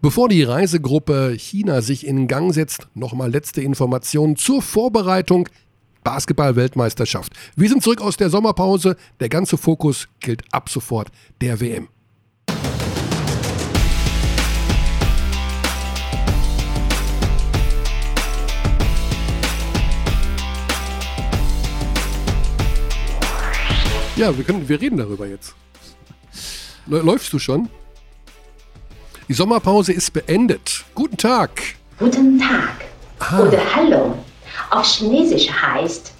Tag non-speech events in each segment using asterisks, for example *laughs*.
Bevor die Reisegruppe China sich in Gang setzt, nochmal letzte Informationen zur Vorbereitung Basketball-Weltmeisterschaft. Wir sind zurück aus der Sommerpause. Der ganze Fokus gilt ab sofort der WM. Ja, wir, können, wir reden darüber jetzt. Läufst du schon? Die Sommerpause ist beendet. Guten Tag. Guten Tag. Ah. Oder Hallo. Auf Chinesisch heißt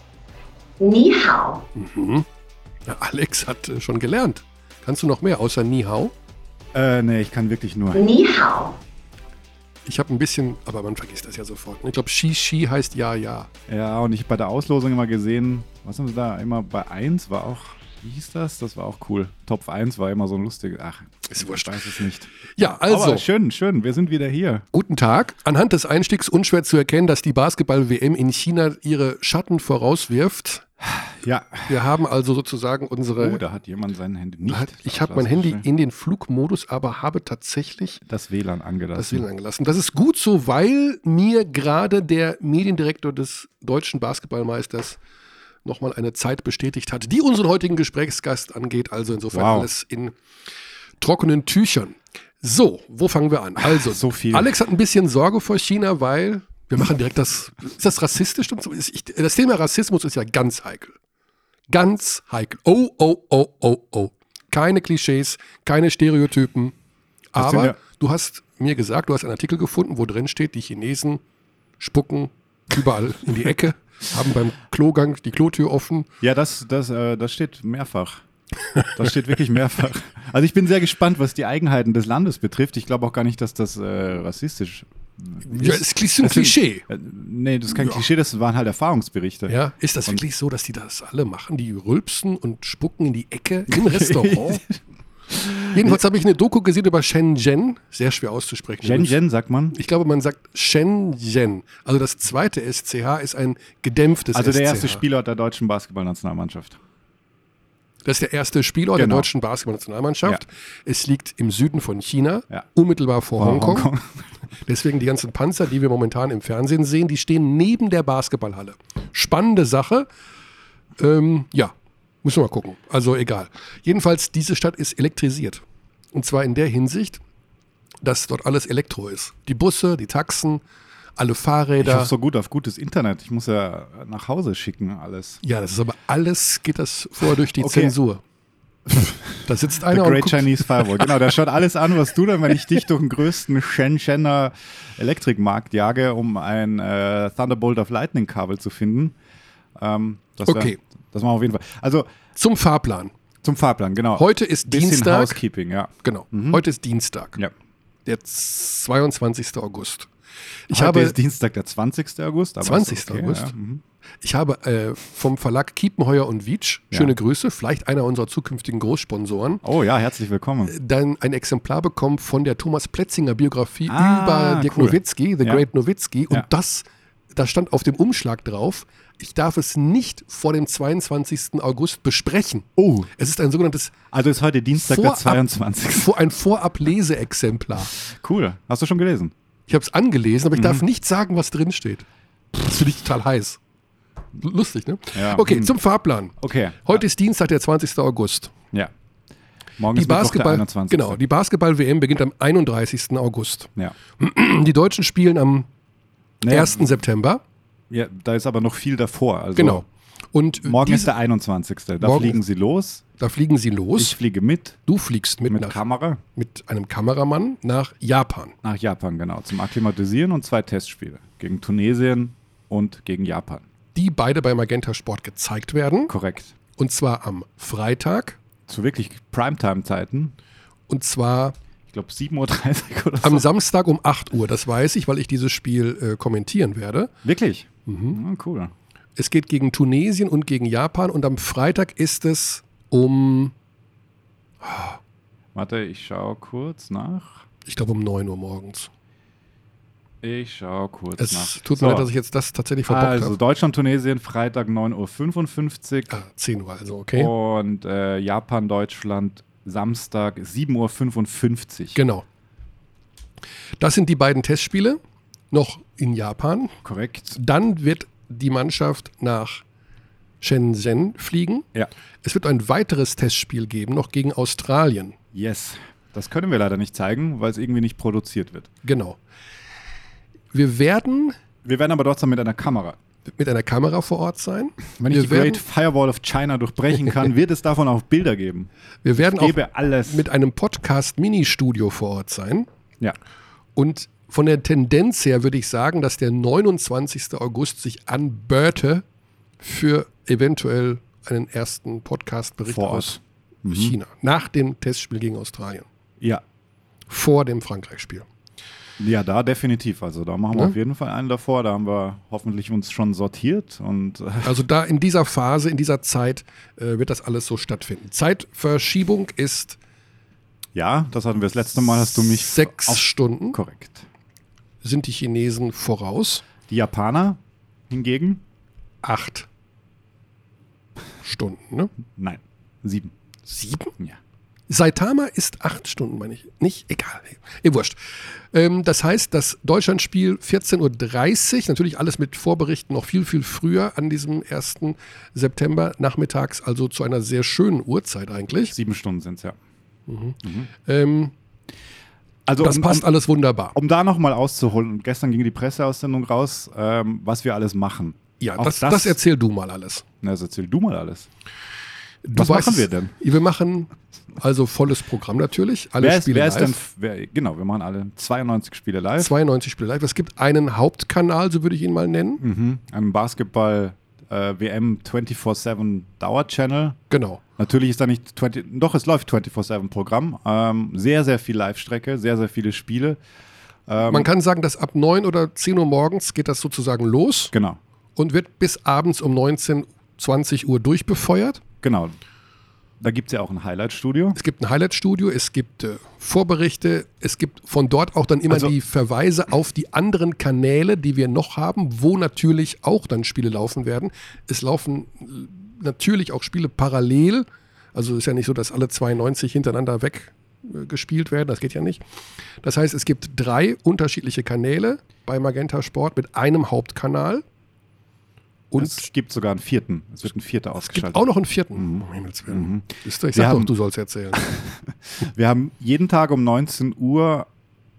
Ni Hao. Mhm. Ja, Alex hat äh, schon gelernt. Kannst du noch mehr außer Ni Hao? Äh, nee, ich kann wirklich nur. Ni Hao. Ich habe ein bisschen, aber man vergisst das ja sofort. Ich glaube, Shi Shi heißt Ja, Ja. Ja, und ich habe bei der Auslosung immer gesehen, was haben sie da? Immer bei 1 war auch wie hieß das? Das war auch cool. Top 1 war immer so ein lustiges. Ach, ist wurscht. Ich weiß es nicht. Ja, also. Aber schön, schön. Wir sind wieder hier. Guten Tag. Anhand des Einstiegs unschwer zu erkennen, dass die Basketball-WM in China ihre Schatten vorauswirft. Ja. Wir haben also sozusagen unsere. Oh, da hat jemand sein Handy nicht. Hat, ich habe mein Handy in den Flugmodus, aber habe tatsächlich das WLAN angelassen. Das WLAN angelassen. Das ist gut so, weil mir gerade der Mediendirektor des deutschen Basketballmeisters nochmal eine Zeit bestätigt hat, die unseren heutigen Gesprächsgast angeht. Also insofern wow. alles in trockenen Tüchern. So, wo fangen wir an? Also, so viel. Alex hat ein bisschen Sorge vor China, weil wir machen direkt das. Ist das rassistisch? Das Thema Rassismus ist ja ganz heikel. Ganz heikel. Oh, oh, oh, oh, oh. Keine Klischees, keine Stereotypen. Aber du hast mir gesagt, du hast einen Artikel gefunden, wo drin steht, die Chinesen spucken überall in die Ecke haben beim Klogang die Klotür offen. Ja, das, das, äh, das steht mehrfach. Das steht wirklich mehrfach. Also ich bin sehr gespannt, was die Eigenheiten des Landes betrifft. Ich glaube auch gar nicht, dass das äh, rassistisch ist. Ja, es ist ein Klischee. Äh, nee, das ist kein ja. Klischee, das waren halt Erfahrungsberichte. Ja, ist das und wirklich so, dass die das alle machen? Die rülpsen und spucken in die Ecke im *laughs* Restaurant? Jedenfalls habe ich eine Doku gesehen über Shenzhen, sehr schwer auszusprechen. Shenzhen sagt man? Ich glaube, man sagt Shenzhen. Also das zweite SCH ist ein gedämpftes Also der SCH. erste Spielort der deutschen Basketballnationalmannschaft. Das ist der erste Spielort genau. der deutschen Basketballnationalmannschaft. Ja. Es liegt im Süden von China, ja. unmittelbar vor, vor Hongkong. Hongkong. *laughs* Deswegen die ganzen Panzer, die wir momentan im Fernsehen sehen, die stehen neben der Basketballhalle. Spannende Sache. Ähm, ja, Müssen wir mal gucken. Also egal. Jedenfalls, diese Stadt ist elektrisiert. Und zwar in der Hinsicht, dass dort alles Elektro ist. Die Busse, die Taxen, alle Fahrräder. Ich hoffe so gut auf gutes Internet. Ich muss ja nach Hause schicken alles. Ja, das ist aber alles, geht das vor durch die okay. Zensur. Da sitzt *laughs* einer The Great und Chinese Firewall. Genau, der schaut alles an, was du dann, wenn ich dich durch den größten Shenzhener Elektrikmarkt jage, um ein äh, Thunderbolt of Lightning Kabel zu finden. Ähm, okay. Das machen wir auf jeden Fall. Also zum Fahrplan. Zum Fahrplan, genau. Heute ist Bisschen Dienstag. Housekeeping, ja. Genau. Mhm. Heute ist Dienstag. Ja. Der 22. August. Ich Heute habe, ist Dienstag, der 20. August. 20. Okay, August. Ja. Mhm. Ich habe äh, vom Verlag Kiepenheuer und Wietsch, schöne ja. Grüße, vielleicht einer unserer zukünftigen Großsponsoren. Oh ja, herzlich willkommen. Äh, dann ein Exemplar bekommen von der Thomas Plätzinger Biografie ah, über Dirk cool. Nowitzki, The ja. Great Nowitzki. Und das, da stand auf dem Umschlag drauf, ich darf es nicht vor dem 22. August besprechen. Oh. Es ist ein sogenanntes. Also ist heute Dienstag, Vorab, der 22. Vor, ein Vorab-Leseexemplar. Cool. Hast du schon gelesen? Ich habe es angelesen, aber ich mhm. darf nicht sagen, was drin steht. Das finde ich total heiß. Lustig, ne? Ja. Okay, mhm. zum Fahrplan. Okay. Heute ist Dienstag, der 20. August. Ja. Morgen die ist Basketball, der 21. Genau, die Basketball-WM beginnt am 31. August. Ja. Die Deutschen spielen am naja. 1. September. Ja, da ist aber noch viel davor. Also genau. Und morgen ist der 21. Da fliegen sie los. Da fliegen sie los. Ich fliege mit. Du fliegst mit. Mit nach, Kamera. Mit einem Kameramann nach Japan. Nach Japan, genau. Zum Akklimatisieren und zwei Testspiele. Gegen Tunesien und gegen Japan. Die beide bei Magenta Sport gezeigt werden. Korrekt. Und zwar am Freitag. Zu wirklich Primetime-Zeiten. Und zwar ich glaube 7.30 Uhr oder so. Am Samstag um 8 Uhr, das weiß ich, weil ich dieses Spiel äh, kommentieren werde. Wirklich? Mhm. Ah, cool. Es geht gegen Tunesien und gegen Japan und am Freitag ist es um. Warte, ich schaue kurz nach. Ich glaube um 9 Uhr morgens. Ich schaue kurz es nach. Tut mir so. leid, dass ich jetzt das tatsächlich verbockt habe. Also Deutschland, Tunesien, Freitag 9.55 Uhr. Ah, 10 Uhr also, okay. Und äh, Japan, Deutschland, Samstag 7.55 Uhr. Genau. Das sind die beiden Testspiele, noch in Japan. Korrekt. Dann wird die Mannschaft nach Shenzhen fliegen. Ja. Es wird ein weiteres Testspiel geben, noch gegen Australien. Yes. Das können wir leider nicht zeigen, weil es irgendwie nicht produziert wird. Genau. Wir werden Wir werden aber trotzdem mit einer Kamera. mit einer Kamera vor Ort sein. Wenn ich wir die werden, Great Firewall of China durchbrechen kann, wird es davon auch Bilder geben. wir werden Ich auch gebe alles. mit einem Podcast-Mini-Studio vor Ort sein. ja. Und von der Tendenz her würde ich sagen, dass der 29. August sich anbörte für eventuell einen ersten Podcast-Bericht aus China. Nach dem Testspiel gegen Australien. Ja. Vor dem Frankreich-Spiel. Ja, da definitiv. Also da machen wir Ne? auf jeden Fall einen davor. Da haben wir hoffentlich uns schon sortiert und äh, *laughs* Also da in dieser Phase, in dieser Zeit äh, wird das alles so stattfinden. Zeitverschiebung ist ja, das hatten wir das letzte Mal, hast du mich sechs Stunden. korrekt. Sind die Chinesen voraus? Die Japaner hingegen? Acht Stunden, ne? Nein, sieben. Sieben? Ja. Saitama ist acht Stunden, meine ich. Nicht? Egal. Ihr wurscht. Ähm, das heißt, das Deutschlandspiel 14.30 Uhr, natürlich alles mit Vorberichten noch viel, viel früher an diesem 1. September nachmittags, also zu einer sehr schönen Uhrzeit eigentlich. Sieben Stunden sind es ja. Ähm, Also das um, passt um, alles wunderbar. um da nochmal auszuholen, und gestern ging die Presseaussendung raus, ähm, was wir alles machen. Ja, Auch das, das, erzähl du mal alles. Na, das erzähl du mal alles. Du Was machen es- wir denn? Wir machen also volles Programm natürlich. Alle Wer ist, Spiele wer ist denn, live. wer, genau, wir machen alle 92 Spiele live. 92 Spiele live. Es gibt einen Hauptkanal, so würde ich ihn mal nennen. Mhm. Ein Basketball äh, WM 24-7 Dauer-Channel. Genau. Natürlich ist da nicht 20, doch es läuft 24-7 Programm. Ähm, sehr, sehr viel Live-Strecke, sehr, sehr viele Spiele. Ähm, Man kann sagen, dass ab 9 oder 10 Uhr morgens geht das sozusagen los genau, und wird bis abends um 19, 20 Uhr durchbefeuert. genau. Da gibt es ja auch ein Highlight-Studio. Es gibt ein Highlight-Studio, es gibt äh, Vorberichte, es gibt von dort auch dann immer Also- die Verweise auf die anderen Kanäle, die wir noch haben, wo natürlich auch dann Spiele laufen werden. Es laufen äh, natürlich auch Spiele parallel. Also ist ja nicht so, dass alle 92 hintereinander weg äh, werden, das geht ja nicht. Das heißt, es gibt drei unterschiedliche Kanäle bei Magenta Sport mit einem Hauptkanal. Und es gibt sogar einen vierten. Es wird ein vierter es gibt ausgeschaltet. auch noch einen vierten. Um Himmels Willen. Siehst du, Ich Wir sag doch, haben- du sollst erzählen. *laughs* Wir haben jeden Tag um 19 Uhr,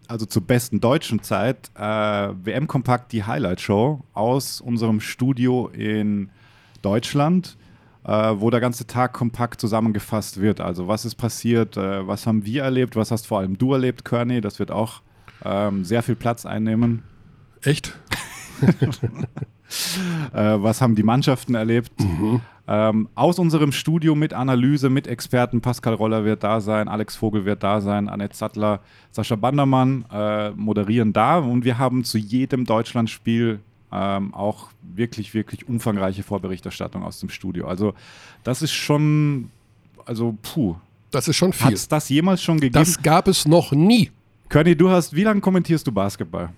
also zur besten deutschen Zeit, äh, WM Kompakt die Highlight Show aus unserem Studio in Deutschland, äh, wo der ganze Tag kompakt zusammengefasst wird. Also was ist passiert, äh, was haben wir erlebt, was hast vor allem du erlebt, Kearney? Das wird auch ähm, sehr viel Platz einnehmen. Echt? *laughs* Äh, was haben die Mannschaften erlebt? Ähm, aus unserem Studio mit Analyse, mit Experten. Pascal Roller wird da sein, Alex Vogel wird da sein, Annette Sattler, Sascha Bandermann äh, moderieren da. Und wir haben zu jedem Deutschlandspiel ähm, auch wirklich, wirklich umfangreiche Vorberichterstattung aus dem Studio. Also, das ist schon, also, puh. Das ist schon Hat viel. es das jemals schon gegeben? Das gab es noch nie. Körny, du hast, wie lange kommentierst du Basketball?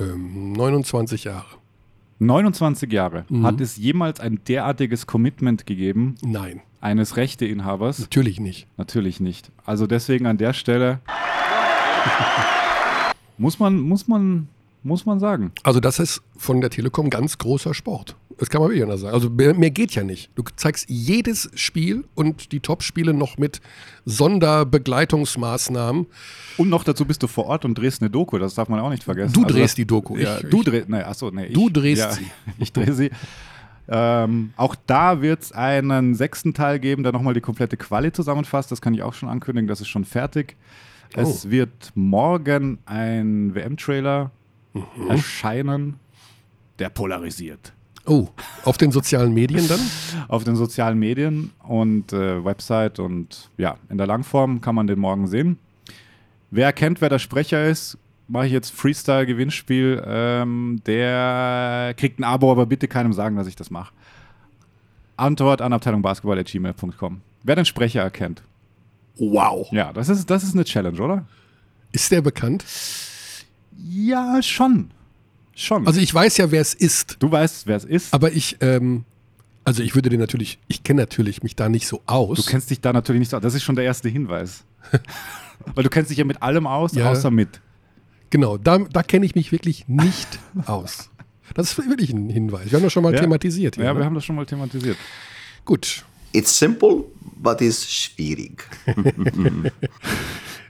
Ähm, 29 Jahre. 29 Jahre. Mhm. Hat es jemals ein derartiges Commitment gegeben Nein, eines Rechteinhabers? natürlich nicht. Natürlich nicht. Also deswegen an der Stelle *laughs* muss man, muss man, muss man sagen. Also das ist von der Telekom ganz großer Sport. Das kann man wirklich anders sagen. Also mehr, mehr geht ja nicht. Du zeigst jedes Spiel und die Top-Spiele noch mit Sonderbegleitungsmaßnahmen. Und noch dazu bist du vor Ort und drehst eine Doku, das darf man auch nicht vergessen. Du Also drehst das, die Doku. Ja, Ich- du ich- drehst, nee, achso, nee. Du ich, drehst ja, sie. *laughs* Ich drehe sie. Ähm, auch da wird es einen sechsten Teil geben, der nochmal die komplette Quali zusammenfasst. Das kann ich auch schon ankündigen, das ist schon fertig. Es Oh. wird morgen ein WM-Trailer Mhm. erscheinen, der polarisiert. Oh, auf den sozialen Medien dann? *laughs* auf den sozialen Medien und äh, Website und ja, in der Langform kann man den morgen sehen. Wer erkennt, wer der Sprecher ist, mache ich jetzt Freestyle-Gewinnspiel. Ähm, der kriegt ein Abo, aber bitte keinem sagen, dass ich das mache. Antwort an abteilungbasketball.gmail.com. Wer den Sprecher erkennt. Wow. Ja, das ist, das ist eine Challenge, oder? Ist der bekannt? Ja, schon. Schon. Also ich weiß ja, wer es ist, du weißt, wer es ist. aber ich, ähm, also ich würde den natürlich, ich kenne natürlich mich da nicht so aus. Du kennst dich da natürlich nicht so aus. Das ist schon der erste Hinweis. *laughs* Weil du kennst dich ja mit allem aus, Ja. außer mit. Genau, da, da kenne ich mich wirklich nicht aus. Das ist wirklich ein Hinweis. Wir haben das schon mal Ja. thematisiert. Hier, Ja, ne? wir haben das schon mal thematisiert. Gut, It's simple, but it's schwierig. *laughs* *laughs*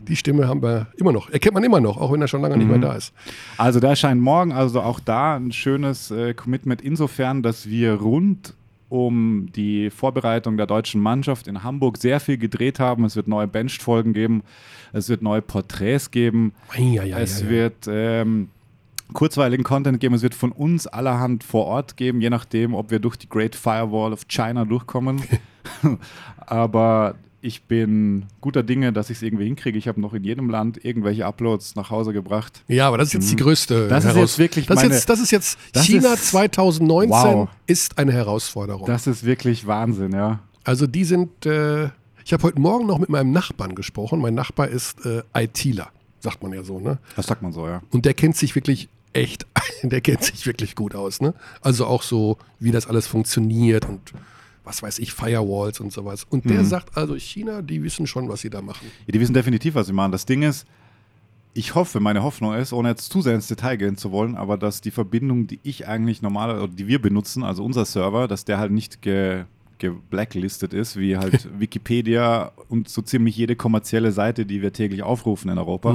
die Stimme haben wir immer noch. Erkennt man immer noch, auch wenn er schon lange nicht mehr da ist. Also da erscheint morgen also auch da ein schönes äh, Commitment insofern, dass wir rund um die Vorbereitung der deutschen Mannschaft in Hamburg sehr viel gedreht haben. Es wird neue Benched-Folgen geben, es wird neue Porträts geben, Eieieiei. es wird ähm, kurzweiligen Content geben, es wird von uns allerhand vor Ort geben, je nachdem, ob wir durch die Great Firewall of China durchkommen. *laughs* Aber ich bin guter Dinge, dass ich es irgendwie hinkriege. Ich habe noch in jedem Land irgendwelche Uploads nach Hause gebracht. Ja, aber das ist jetzt die größte Mhm. Das ist Heraus- jetzt wirklich das ist meine- jetzt, das ist jetzt Das China ist- 2019 Wow. ist eine Herausforderung. Das ist wirklich Wahnsinn, ja. also die sind, äh, ich habe heute Morgen noch mit meinem Nachbarn gesprochen. Mein Nachbar ist äh, ITler, sagt man ja so, ne? Das sagt man so, ja. Und der kennt sich wirklich echt, *laughs* der kennt sich wirklich gut aus, ne? Also auch so, wie das alles funktioniert und was weiß ich, Firewalls und sowas. Und Mhm. der sagt also, China, die wissen schon, was sie da machen. Ja, Die wissen definitiv, was sie machen. Das Ding ist, ich hoffe, meine Hoffnung ist, ohne jetzt zu sehr ins Detail gehen zu wollen, aber dass die Verbindung, die ich eigentlich normal oder die wir benutzen, also unser Server, dass der halt nicht ge geblacklistet ist, wie halt *laughs* Wikipedia und so ziemlich jede kommerzielle Seite, die wir täglich aufrufen in Europa.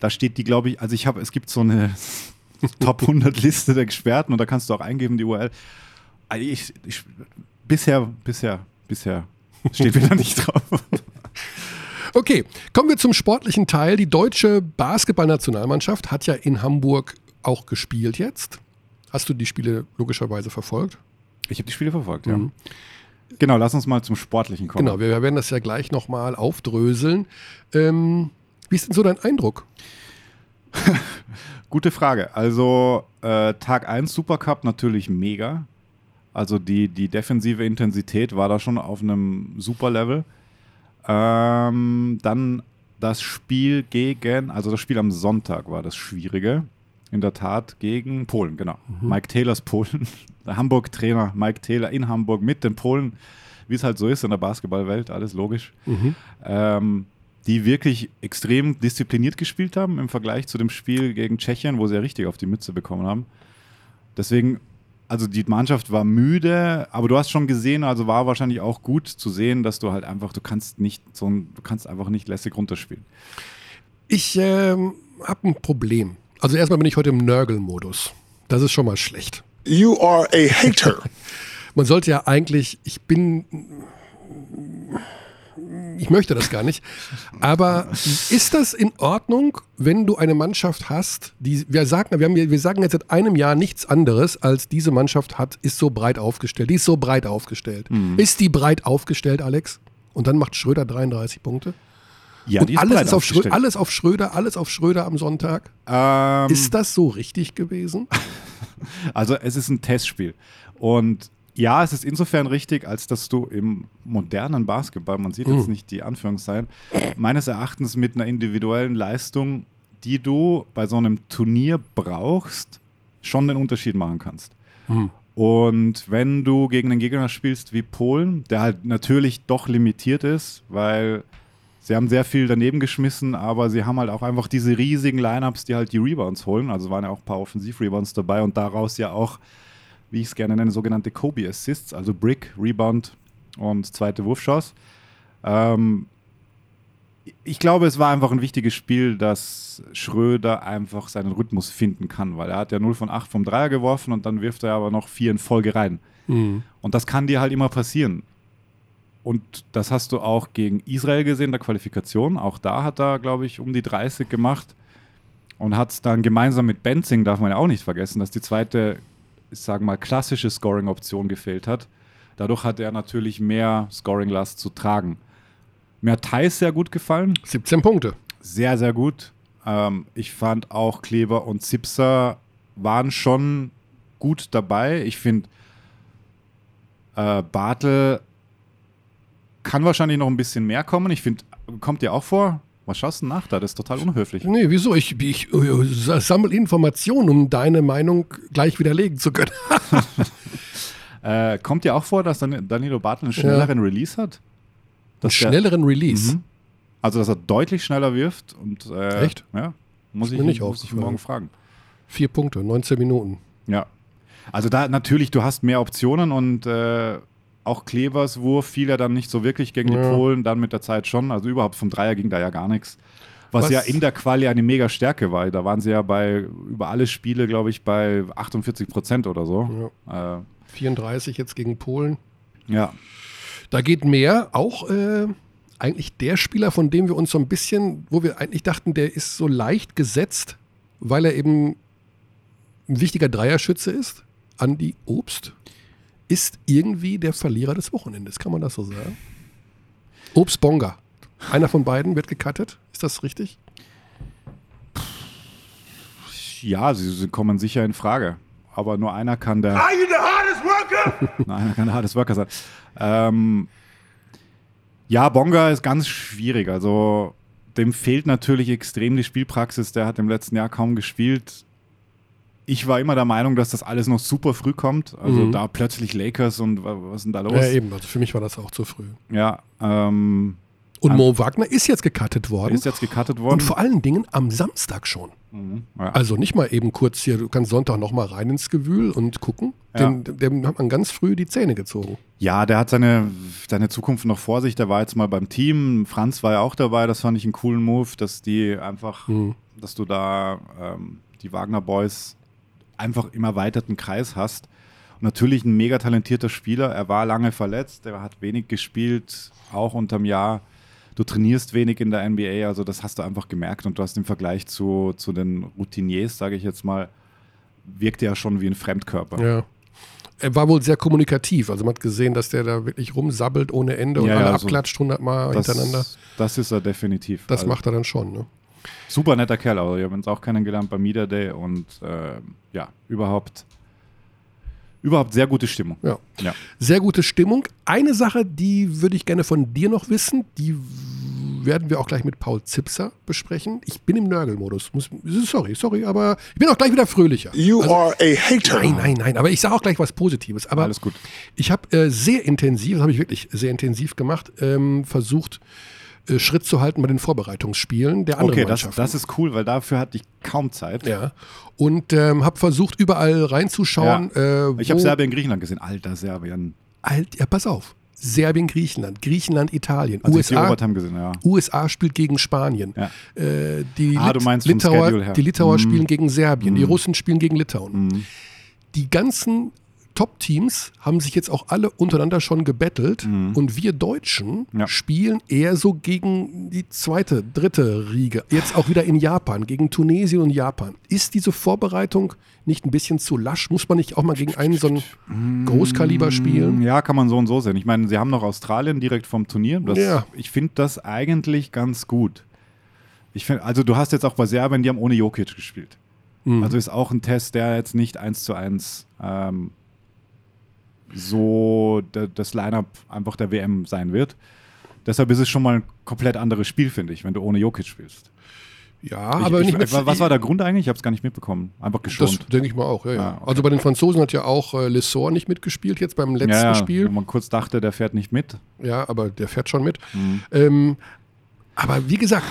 Da steht die, glaube ich, also ich habe, es gibt so eine *laughs* Top 100 Liste der Experten und da kannst du auch eingeben, die URL. Also Ich, ich, bisher, bisher, bisher *laughs* steht wieder nicht drauf. *laughs* Okay, kommen wir zum sportlichen Teil. Die deutsche Basketballnationalmannschaft hat ja in Hamburg auch gespielt jetzt. Hast du die Spiele logischerweise verfolgt? Ich habe die Spiele verfolgt, ja. Genau, lass uns mal zum Sportlichen kommen. Genau, wir werden das ja gleich nochmal aufdröseln. Ähm, wie ist denn so dein Eindruck? *laughs* Gute Frage. Also äh, Tag 1 Supercup natürlich mega. Also die, die defensive Intensität war da schon auf einem super Level. Ähm, dann das Spiel gegen, also das Spiel am Sonntag war das Schwierige. In der Tat gegen Polen, genau. Mike Taylors Polen, *laughs* der Hamburg-Trainer Mike Taylor in Hamburg mit den Polen, wie es halt so ist in der Basketballwelt, alles logisch. Ähm, die wirklich extrem diszipliniert gespielt haben im Vergleich zu dem Spiel gegen Tschechien, wo sie ja richtig auf die Mütze bekommen haben. Deswegen, also die Mannschaft war müde, aber du hast schon gesehen, also war wahrscheinlich auch gut zu sehen, dass du halt einfach, du kannst nicht so ein, du kannst einfach nicht lässig runterspielen. Ich ähm, habe ein Problem. Also erstmal bin ich heute im Nörgel-Modus. Das ist schon mal schlecht. You are a hater. *laughs* Man sollte ja eigentlich, ich bin, ich möchte das gar nicht, aber ist das in Ordnung, wenn du eine Mannschaft hast, die, wir sagen, wir, haben, wir sagen jetzt seit einem Jahr nichts anderes, als diese Mannschaft hat, ist so breit aufgestellt, die ist so breit aufgestellt. Ist die breit aufgestellt, Alex? Und dann macht Schröder 33 Punkte. Ja, Und alles ist auf Schröder, alles auf Schröder, alles auf Schröder am Sonntag. Ähm, Ist das so richtig gewesen? *laughs* Also es ist ein Testspiel. Und ja, es ist insofern richtig, als dass du im modernen Basketball, man sieht jetzt nicht die Anführungszeichen, meines Erachtens mit einer individuellen Leistung, die du bei so einem Turnier brauchst, schon den Unterschied machen kannst. Und wenn du gegen einen Gegner spielst wie Polen, der halt natürlich doch limitiert ist, weil sie haben sehr viel daneben geschmissen, aber sie haben halt auch einfach diese riesigen Lineups, die halt die Rebounds holen. Also waren ja auch ein paar Offensiv-Rebounds dabei und daraus ja auch, wie ich es gerne nenne, sogenannte Kobe-Assists, also Brick, Rebound und zweite Wurfchance. Ähm, ich glaube, es war einfach ein wichtiges Spiel, dass Schröder einfach seinen Rhythmus finden kann, weil er hat ja 0 von 8 vom Dreier geworfen und dann wirft er aber noch 4 in Folge rein. Und das kann dir halt immer passieren. Und das hast du auch gegen Israel gesehen, der Qualifikation. Auch da hat er, glaube ich, um die 30 gemacht und hat es dann gemeinsam mit Benzing, darf man ja auch nicht vergessen, dass die zweite, ich sage mal, klassische Scoring-Option gefehlt hat. Dadurch hat er natürlich mehr Scoring-Last zu tragen. Mir hat Thais sehr gut gefallen. 17 Punkte. Sehr, sehr gut. Ähm, ich fand auch Kleber und Zipser waren schon gut dabei. Ich finde, äh, Bartel kann wahrscheinlich noch ein bisschen mehr kommen. Ich finde, kommt dir auch vor? Was schaust du nach da? Das ist total unhöflich. Nee, wieso? Ich, ich äh, sammle Informationen, um deine Meinung gleich widerlegen zu können. *laughs* Äh, kommt dir auch vor, dass Dan Danilo Bartel einen schnelleren Release hat? Einen Dass der- schnelleren Release. Mhm. Also, dass er deutlich schneller wirft und. Äh, Echt? Ja. Muss ich, nicht muss ich morgen fragen. Vier Punkte, 19 Minuten. Ja. Also da natürlich, du hast mehr Optionen und äh, auch Klevers Wurf fiel ja dann nicht so wirklich gegen Ja. die Polen, dann mit der Zeit schon. Also überhaupt vom Dreier ging da ja gar nichts. Was, Was- ja in der Quali eine mega Stärke war. Da waren sie ja bei über alle Spiele, glaube ich, bei 48 Prozent oder so. Ja. Äh, 34 jetzt gegen Polen. ja. Da geht mehr. Auch äh, eigentlich der Spieler, von dem wir uns so ein bisschen, wo wir eigentlich dachten, der ist so leicht gesetzt, weil er eben ein wichtiger Dreierschütze ist. Andi Obst ist irgendwie der Verlierer des Wochenendes, kann man das so sagen? Obst Bonga. Einer von beiden wird gecuttet. Ist das richtig? ja, sie, sie kommen sicher in Frage. Aber nur einer kann der. Are you the hardest worker? *laughs* Nur einer kann der hardest worker sein. Ähm, ja, Bonga ist ganz schwierig. Also dem fehlt natürlich extrem die Spielpraxis. Der hat im letzten Jahr kaum gespielt. Ich war immer der Meinung, dass das alles noch super früh kommt. Also Mhm. da plötzlich Lakers und wa- was ist denn da los? Ja, eben. Also für mich war das auch zu früh. Ja, ähm, Und Mo Wagner ist jetzt gecuttet worden. ist jetzt gecuttet worden. und vor allen Dingen am Samstag schon. Mhm, ja. Also nicht mal eben kurz hier, du kannst Sonntag noch mal rein ins Gewühl und gucken. Ja. Den, dem hat man ganz früh die Zähne gezogen. Ja, der hat seine, seine Zukunft noch vor sich. Der war jetzt mal beim Team. Franz war ja auch dabei. Das fand ich einen coolen Move, dass die einfach, Mhm. dass du da ähm, die Wagner Boys einfach im erweiterten Kreis hast. Und natürlich ein mega talentierter Spieler. Er war lange verletzt. Er hat wenig gespielt, auch unterm Jahr. Du trainierst wenig in der NBA, also das hast du einfach gemerkt. Und du hast im Vergleich zu, zu den Routiniers, sage ich jetzt mal, wirkte er schon wie ein Fremdkörper. Ja. Er war wohl sehr kommunikativ. Also man hat gesehen, dass der da wirklich rumsabbelt ohne Ende und Ja, alle ja, so- abklatscht hundertmal hintereinander. Das, das ist er definitiv. Das Also- macht er dann schon. Ne? Super netter Kerl, aber wir haben uns auch kennengelernt beim Media Day und äh, ja, überhaupt, überhaupt sehr gute Stimmung. Ja. Ja. Sehr gute Stimmung. Eine Sache, die würde ich gerne von dir noch wissen, die werden wir auch gleich mit Paul Zipser besprechen. Ich bin im Nörgelmodus. Sorry, sorry, aber ich bin auch gleich wieder fröhlicher. You are a hater. Nein, nein, nein, aber ich sage auch gleich was Positives. Aber Alles gut. Ich habe äh, sehr intensiv, das habe ich wirklich sehr intensiv gemacht, ähm, versucht, äh, Schritt zu halten bei den Vorbereitungsspielen der anderen Okay, das, Mannschaften. das ist cool, weil dafür hatte ich kaum Zeit. ja. Und ähm, habe versucht, überall reinzuschauen. Ja. Äh, Ich habe Serbien, Griechenland gesehen. Alter, Serbien. Alt, ja, pass auf. Serbien, Griechenland, Griechenland, Italien, Also USA. Gesehen, ja. USA spielt gegen Spanien. Ja. Äh, die, Ah, Lit du meinst vom Litauer, die Litauer Mhm. spielen gegen Serbien, die Russen spielen gegen Litauen. Mhm. Die ganzen Top-Teams haben sich jetzt auch alle untereinander schon gebettelt und wir Deutschen Mhm. Ja. spielen eher so gegen die zweite, dritte Riege. Jetzt auch wieder in Japan, gegen Tunesien und Japan. Ist diese Vorbereitung nicht ein bisschen zu lasch? Muss man nicht auch mal gegen einen so einen Großkaliber spielen? Ja, kann man so und so sehen. Ich meine, sie haben noch Australien direkt vom Turnier. Das, Ja. Ich finde das eigentlich ganz gut. Ich find, also du hast jetzt auch bei Serbien, die haben ohne Jokic gespielt. Mhm. Also ist auch ein Test, der jetzt nicht eins zu eins ähm, so das Line-Up einfach der WM sein wird. Deshalb ist es schon mal ein komplett anderes Spiel, finde ich, wenn du ohne Jokic spielst. Ja, Ich- aber ich, nicht mit. was war der Grund eigentlich? Ich habe es gar nicht mitbekommen. Einfach Das geschont. denke ich mal auch, ja, ja. Ah, okay. Also bei den Franzosen hat ja auch äh, Lessor nicht mitgespielt jetzt beim letzten ja, ja, Spiel. Wo man kurz dachte, der fährt nicht mit. Ja, aber der fährt schon mit. Mhm. Ähm, aber wie gesagt,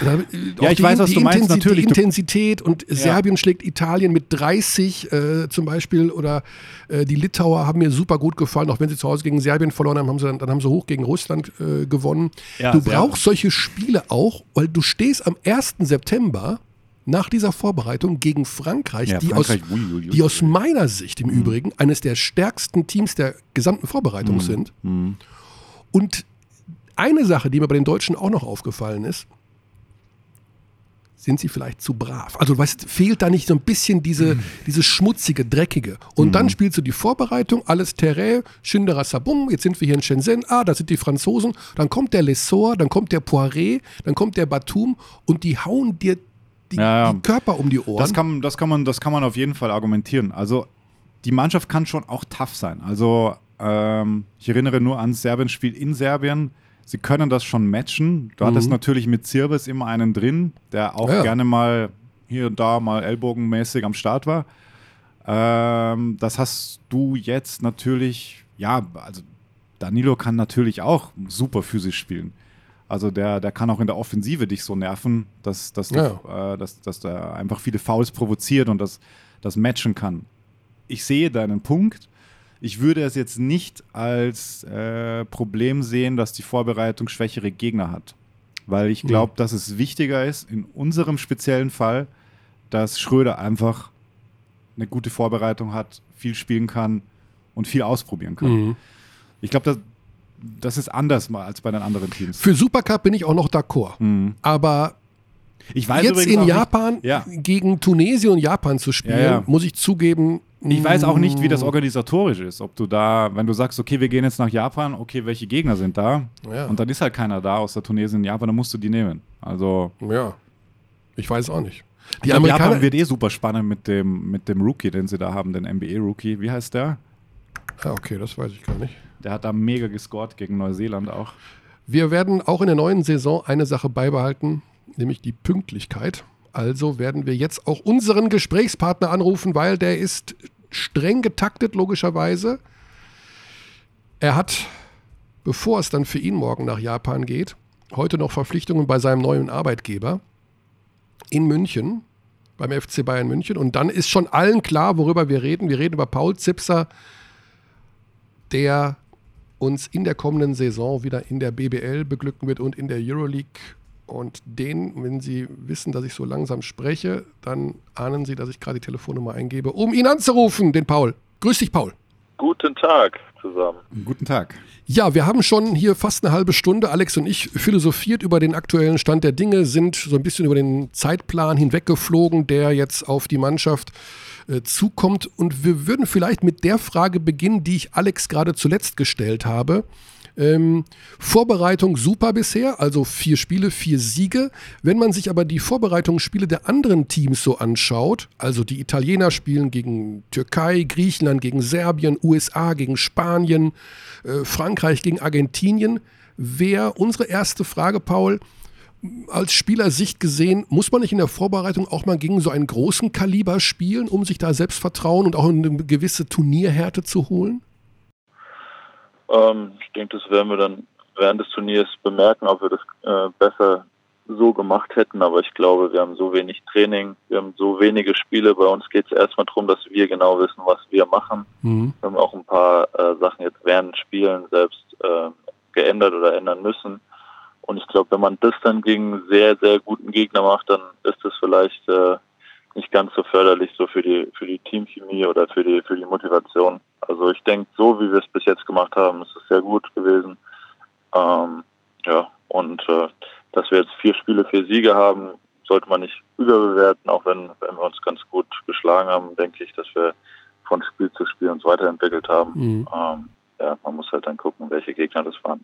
auch ich weiß, was die, du meinst, Intensi- natürlich. Die Intensität und Serbien schlägt Italien mit 30 äh, zum Beispiel oder äh, die Litauer haben mir super gut gefallen, auch wenn sie zu Hause gegen Serbien verloren haben, haben sie dann, dann haben sie hoch gegen Russland äh, gewonnen. Ja, du brauchst solche Spiele auch, weil du stehst am 1. September nach dieser Vorbereitung gegen Frankreich, Ja, die, Frankreich, aus, ui, ui, ui. die aus meiner Sicht im Mhm. Übrigen eines der stärksten Teams der gesamten Vorbereitung sind. Mhm. Und eine Sache, die mir bei den Deutschen auch noch aufgefallen ist, sind sie vielleicht zu brav. Also weißt, fehlt da nicht so ein bisschen diese, diese schmutzige, dreckige. Und dann spielst du die Vorbereitung, alles Terrain, Schindera Sabum, jetzt sind wir hier in Shenzhen, ah, da sind die Franzosen, dann kommt der Lessor, dann kommt der Poiré, dann kommt der Batum und die hauen dir die, Ja, ja. die Körper um die Ohren. Das kann, das, kann man, das kann man auf jeden Fall argumentieren. Also die Mannschaft kann schon auch tough sein. Also ähm, ich erinnere nur an Serbien-Spiel in Serbien. Sie können das schon matchen. Du hattest natürlich mit Zirbis immer einen drin, der auch Ja. gerne mal hier und da mal ellbogenmäßig am Start war. Ähm, das hast du jetzt natürlich, ja, also Danilo kann natürlich auch super physisch spielen. Also der, der kann auch in der Offensive dich so nerven, dass, dass, du, Ja. äh, dass, dass der einfach viele Fouls provoziert und das, das matchen kann. Ich sehe deinen Punkt. Ich würde es jetzt nicht als äh, Problem sehen, dass die Vorbereitung schwächere Gegner hat. Weil ich glaube, dass es wichtiger ist, in unserem speziellen Fall, dass Schröder einfach eine gute Vorbereitung hat, viel spielen kann und viel ausprobieren kann. Mhm. Ich glaube, das, das ist anders mal als bei den anderen Teams. Für Supercup bin ich auch noch d'accord. Mhm. Aber Ich weiß jetzt in Japan ja, gegen Tunesien und Japan zu spielen, Ja, ja. muss ich zugeben. Ich weiß auch nicht, wie das mm, organisatorisch ist. Ob du da, wenn du sagst, okay, wir gehen jetzt nach Japan, okay, welche Gegner sind da? Ja. Und dann ist halt keiner da außer Tunesien und Japan, dann musst du die nehmen. Also Ja, ich weiß auch nicht. ich Die glaub, Amerikaner. Japan wird eh super spannend mit dem, mit dem Rookie, den sie da haben, den NBA-Rookie. Wie heißt der? ah, okay, das weiß ich gar nicht. Der hat da mega gescored gegen Neuseeland auch. Wir werden auch in der neuen Saison eine Sache beibehalten, nämlich die Pünktlichkeit. Also werden wir jetzt auch unseren Gesprächspartner anrufen, weil der ist streng getaktet, logischerweise. Er hat, bevor es dann für ihn morgen nach Japan geht, heute noch Verpflichtungen bei seinem neuen Arbeitgeber in München, beim FC Bayern München. Und dann ist schon allen klar, worüber wir reden. Wir reden über Paul Zipser, der uns in der kommenden Saison wieder in der BBL beglücken wird und in der Euroleague. Und den, wenn Sie wissen, dass ich so langsam spreche, dann ahnen Sie, dass ich gerade die Telefonnummer eingebe, um ihn anzurufen, den Paul. Grüß dich, Paul. Guten Tag zusammen. Guten Tag. Ja, wir haben schon hier fast eine halbe Stunde, Alex und ich, philosophiert über den aktuellen Stand der Dinge, sind so ein bisschen über den Zeitplan hinweggeflogen, der jetzt auf die Mannschaft äh, zukommt. Und wir würden vielleicht mit der Frage beginnen, die ich Alex gerade zuletzt gestellt habe. Ähm, Vorbereitung super bisher, also vier Spiele, vier Siege. Wenn man sich aber die Vorbereitungsspiele der anderen Teams so anschaut, also die Italiener spielen gegen Türkei, Griechenland gegen Serbien, USA gegen Spanien, äh, Frankreich gegen Argentinien, wäre unsere erste Frage, Paul, als Spielersicht gesehen, muss man nicht in der Vorbereitung auch mal gegen so einen großen Kaliber spielen, um sich da Selbstvertrauen und auch eine gewisse Turnierhärte zu holen? Ähm, ich denke, das werden wir dann während des Turniers bemerken, ob wir das äh, besser so gemacht hätten. Aber ich glaube, wir haben so wenig Training, wir haben so wenige Spiele. Bei uns geht es erstmal darum, dass wir genau wissen, was wir machen. Mhm. Wir haben auch ein paar äh, Sachen jetzt während Spielen selbst äh, geändert oder ändern müssen. Und ich glaube, wenn man das dann gegen sehr, sehr guten Gegner macht, dann ist es vielleicht äh, nicht ganz so förderlich so für die für die Teamchemie oder für die für die Motivation. Also ich denke, so wie wir es bis jetzt gemacht haben, ist es sehr gut gewesen. Ähm, ja, und äh, dass wir jetzt vier Spiele, vier Siege haben, sollte man nicht überbewerten, auch wenn, wenn wir uns ganz gut geschlagen haben, denke ich, dass wir von Spiel zu Spiel uns weiterentwickelt haben. Mhm. Ähm, ja, man muss halt dann gucken, welche Gegner das waren.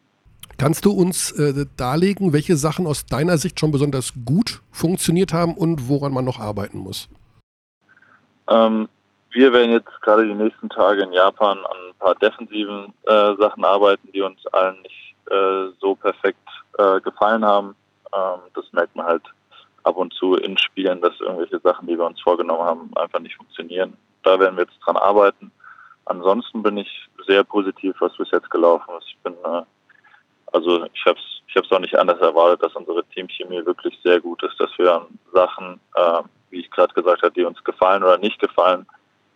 Kannst du uns äh, darlegen, welche Sachen aus deiner Sicht schon besonders gut funktioniert haben und woran man noch arbeiten muss? Ähm, wir werden jetzt gerade die nächsten Tage in Japan an ein paar defensiven äh, Sachen arbeiten, die uns allen nicht äh, so perfekt äh, gefallen haben. Ähm, das merkt man halt ab und zu in Spielen, dass irgendwelche Sachen, die wir uns vorgenommen haben, einfach nicht funktionieren. Da werden wir jetzt dran arbeiten. Ansonsten bin ich sehr positiv, was bis jetzt gelaufen ist. Ich bin, äh, also ich habe es ich hab's auch nicht anders erwartet, dass unsere Teamchemie wirklich sehr gut ist, dass wir an Sachen, äh, wie ich gerade gesagt habe, die uns gefallen oder nicht gefallen,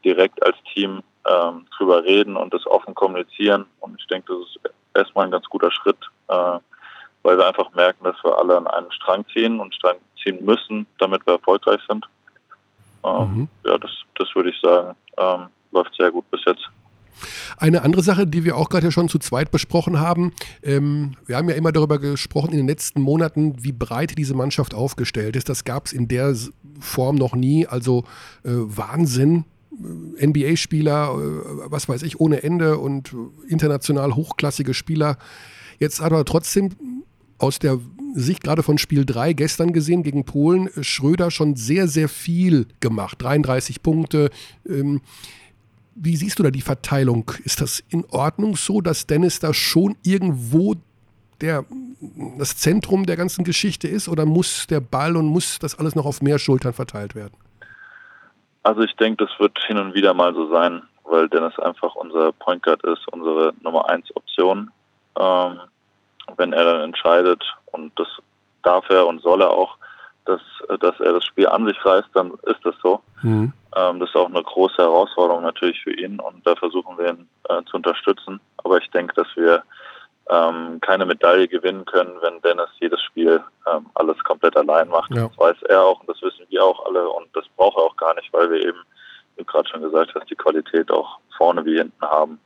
direkt als Team ähm, drüber reden und das offen kommunizieren. Und ich denke, das ist erstmal ein ganz guter Schritt, äh, weil wir einfach merken, dass wir alle an einen Strang ziehen und Strang ziehen müssen, damit wir erfolgreich sind. Ähm, Mhm. Ja, das, das würde ich sagen, ähm, läuft sehr gut bis jetzt. Eine andere Sache, die wir auch gerade ja schon zu zweit besprochen haben, ähm, wir haben ja immer darüber gesprochen in den letzten Monaten, wie breit diese Mannschaft aufgestellt ist. Das gab es in der Form noch nie. Also äh, Wahnsinn. Äh, NBA-Spieler, äh, was weiß ich, ohne Ende und international hochklassige Spieler. Jetzt aber trotzdem aus der Sicht gerade von Spiel 3 gestern gesehen gegen Polen, äh, Schröder schon sehr, sehr viel gemacht. 33 Punkte. Ähm, wie siehst du da die Verteilung? Ist das in Ordnung so, dass Dennis da schon irgendwo der, das Zentrum der ganzen Geschichte ist oder muss der Ball und muss das alles noch auf mehr Schultern verteilt werden? Also ich denke, das wird hin und wieder mal so sein, weil Dennis einfach unser Point Guard ist, unsere Nummer 1 Option. Ähm, wenn er dann entscheidet und das darf er und soll er auch, dass, dass er das Spiel an sich reißt, dann ist das so. Mhm. Ähm, das ist auch eine große Herausforderung natürlich für ihn und da versuchen wir ihn äh, zu unterstützen. Aber ich denke, dass wir ähm, keine Medaille gewinnen können, wenn Dennis jedes Spiel ähm, alles komplett allein macht. Ja. Das weiß er auch und das wissen wir auch alle und das braucht er auch gar nicht, weil wir eben, wie gerade schon gesagt hast, die Qualität auch vorne wie hinten haben.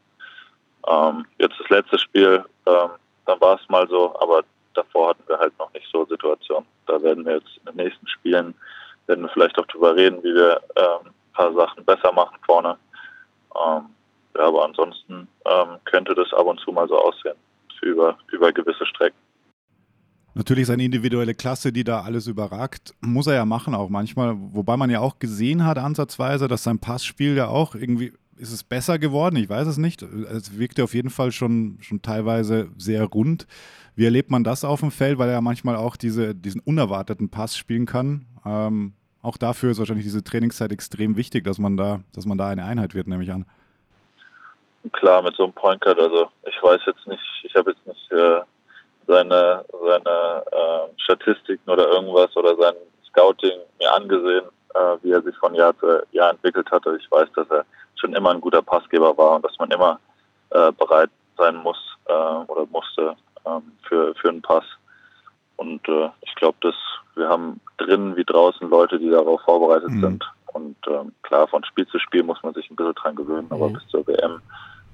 Ähm, jetzt das letzte Spiel, ähm, dann war es mal so, aber davor hatten wir halt noch nicht so Situationen. Da werden wir jetzt in den nächsten Spielen, werden wir vielleicht auch drüber reden, wie wir ähm, ein paar Sachen besser machen vorne. Ähm, ja, aber ansonsten ähm, könnte das ab und zu mal so aussehen über, über gewisse Strecken. Natürlich seine individuelle Klasse, die da alles überragt, muss er ja machen auch manchmal. Wobei man ja auch gesehen hat, ansatzweise, dass sein Passspiel ja auch irgendwie, ist es besser geworden? Ich weiß es nicht. Es wirkte auf jeden Fall schon, schon teilweise sehr rund. Wie erlebt man das auf dem Feld, weil er manchmal auch diese, diesen unerwarteten Pass spielen kann? Ähm, auch dafür ist wahrscheinlich diese Trainingszeit extrem wichtig, dass man da, dass man da eine Einheit wird, nehme ich an. Klar, mit so einem Point Guard, also ich weiß jetzt nicht, ich habe jetzt nicht äh, seine, seine äh, Statistiken oder irgendwas oder sein Scouting mir angesehen, äh, wie er sich von Jahr zu Jahr entwickelt hatte. Ich weiß, dass er schon immer ein guter Passgeber war und dass man immer äh, bereit sein muss äh, oder musste ähm, für, für einen Pass. Und äh, ich glaube, dass wir haben drinnen wie draußen Leute, die darauf vorbereitet mhm. sind. Und ähm, klar, von Spiel zu Spiel muss man sich ein bisschen dran gewöhnen, aber mhm. bis zur WM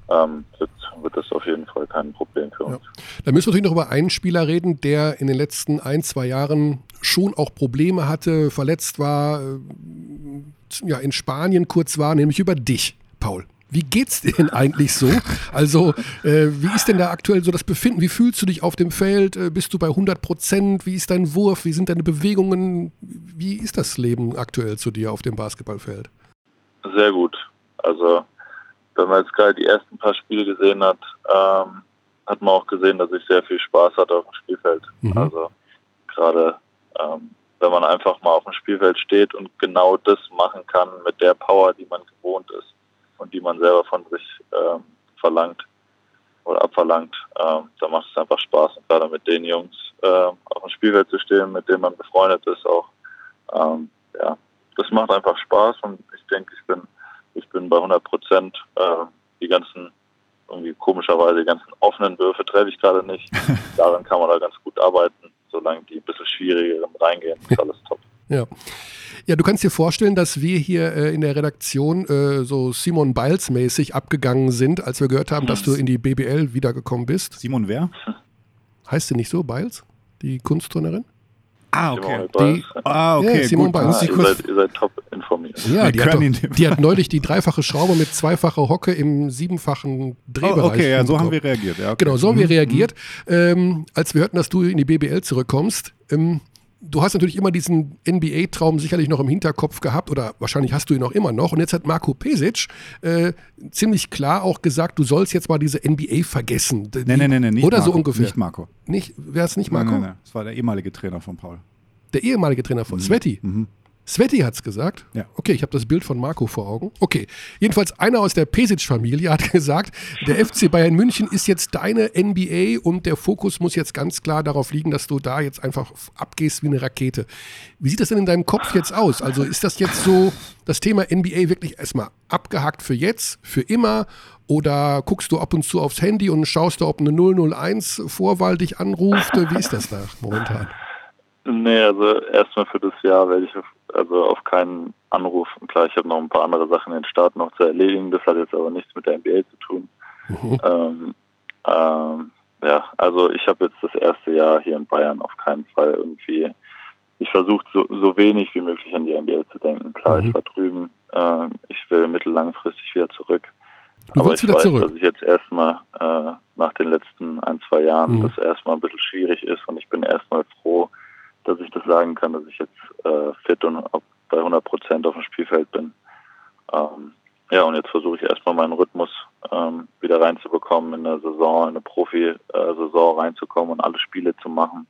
ähm, wird, wird, das auf jeden Fall kein Problem für uns. Ja. Da müssen wir natürlich noch über einen Spieler reden, der in den letzten ein, zwei Jahren schon auch Probleme hatte, verletzt war, äh, ja, in Spanien kurz war, nämlich über dich, Paul. Wie geht's dir denn eigentlich so? Also, äh, wie ist denn da aktuell so das Befinden? Wie fühlst du dich auf dem Feld? Äh, bist du bei 100 Prozent? Wie ist dein Wurf? Wie sind deine Bewegungen? Wie ist das Leben aktuell zu dir auf dem Basketballfeld? Sehr gut. Also, wenn man jetzt gerade die ersten paar Spiele gesehen hat, ähm, hat man auch gesehen, dass ich sehr viel Spaß hatte auf dem Spielfeld. Mhm. Also gerade ähm, wenn man einfach mal auf dem Spielfeld steht und genau das machen kann mit der Power, die man gewohnt ist und die man selber von sich ähm, verlangt oder abverlangt, ähm, dann macht es einfach Spaß. Und gerade mit den Jungs ähm, auf dem Spielfeld zu stehen, mit denen man befreundet ist, auch ähm, ja, das macht einfach Spaß und ich denke, ich bin ich bin bei 100 Prozent. Äh, die ganzen, irgendwie komischerweise, die ganzen offenen Würfe treffe ich gerade nicht. *laughs* Daran kann man da ganz gut arbeiten, solange die ein bisschen schwierigeren reingehen. Ist alles top. Ja. Ja, du kannst dir vorstellen, dass wir hier äh, in der Redaktion äh, so Simon Biles mäßig abgegangen sind, als wir gehört haben, dass du in die BBL wiedergekommen bist. Simon wer? Heißt sie nicht so, Biles? Die Kunstturnerin? Ah, okay. Die, ah, okay. Ja, Simon gut. Ah, ihr, seid, ihr seid top informiert. Ja, die hat, doch, die hat, neulich die dreifache Schraube mit zweifacher Hocke im siebenfachen Drehbereich. Oh, okay, ja, so haben wir reagiert. Ja, okay. Genau, so haben wir mhm. reagiert. Ähm, als wir hörten, dass du in die BBL zurückkommst, ähm, du hast natürlich immer diesen NBA-Traum sicherlich noch im Hinterkopf gehabt oder wahrscheinlich hast du ihn auch immer noch. Und jetzt hat Marco Pesic äh, ziemlich klar auch gesagt, du sollst jetzt mal diese NBA vergessen. Die, nee, nee, nee, nee, nicht Oder Marco, so ungefähr. Nicht Marco. Nicht, Wäre es nicht Marco? Nein, nein, nein. Das war der ehemalige Trainer von Paul. Der ehemalige Trainer von mhm. Sveti. Mhm. Sveti hat es gesagt. Ja. Okay, ich habe das Bild von Marco vor Augen. Okay, jedenfalls einer aus der Pesic-Familie hat *laughs* gesagt, der FC Bayern München ist jetzt deine NBA und der Fokus muss jetzt ganz klar darauf liegen, dass du da jetzt einfach abgehst wie eine Rakete. Wie sieht das denn in deinem Kopf jetzt aus? Also ist das jetzt so das Thema NBA wirklich erstmal abgehakt für jetzt, für immer? Oder guckst du ab und zu aufs Handy und schaust da, ob eine 001 Vorwahl dich anruft? Wie ist das da momentan? Nee, also erstmal für das Jahr werde ich auf, also auf keinen Anruf. Und klar, ich habe noch ein paar andere Sachen in den Staaten noch zu erledigen. Das hat jetzt aber nichts mit der NBA zu tun. Mhm. Ähm, ähm, ja, also ich habe jetzt das erste Jahr hier in Bayern auf keinen Fall irgendwie. Ich versuche so, so wenig wie möglich an die NBA zu denken. Klar, mhm. ich war drüben. Äh, ich will mittellangfristig wieder zurück. Du aber ich weiß, zurück. dass ich jetzt erstmal äh, nach den letzten ein, zwei Jahren mhm. das erstmal ein bisschen schwierig ist und ich bin erstmal froh, dass ich das sagen kann, dass ich jetzt äh, fit und bei 100 Prozent auf dem Spielfeld bin. Ähm, ja, und jetzt versuche ich erstmal meinen Rhythmus ähm, wieder reinzubekommen, in der Saison, in eine Profi-Saison reinzukommen und alle Spiele zu machen.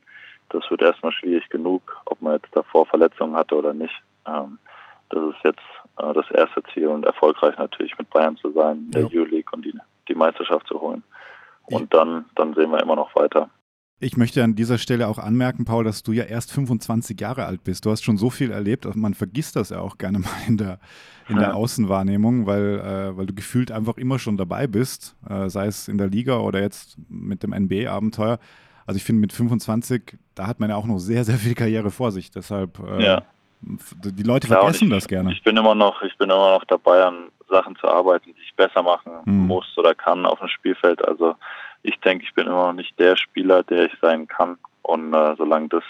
Das wird erstmal schwierig genug, ob man jetzt davor Verletzungen hatte oder nicht. Ähm, das ist jetzt äh, das erste Ziel und erfolgreich natürlich mit Bayern zu sein, in der ja. Euroleague und die, die Meisterschaft zu holen. Und dann, dann sehen wir immer noch weiter. Ich möchte an dieser Stelle auch anmerken, Paul, dass du ja erst 25 Jahre alt bist. Du hast schon so viel erlebt, man vergisst das ja auch gerne mal in der, in der Außenwahrnehmung, weil, äh, weil du gefühlt einfach immer schon dabei bist, äh, sei es in der Liga oder jetzt mit dem NBA-Abenteuer. Also ich finde, mit 25, da hat man ja auch noch sehr, sehr viel Karriere vor sich. Deshalb, äh, Ja. die Leute Klar, vergessen ich, das gerne. Ich bin immer noch, ich bin immer noch dabei, an Sachen zu arbeiten, die ich besser machen Mhm. muss oder kann auf dem Spielfeld. Also ich denke, ich bin immer noch nicht der Spieler, der ich sein kann. Und äh, solange das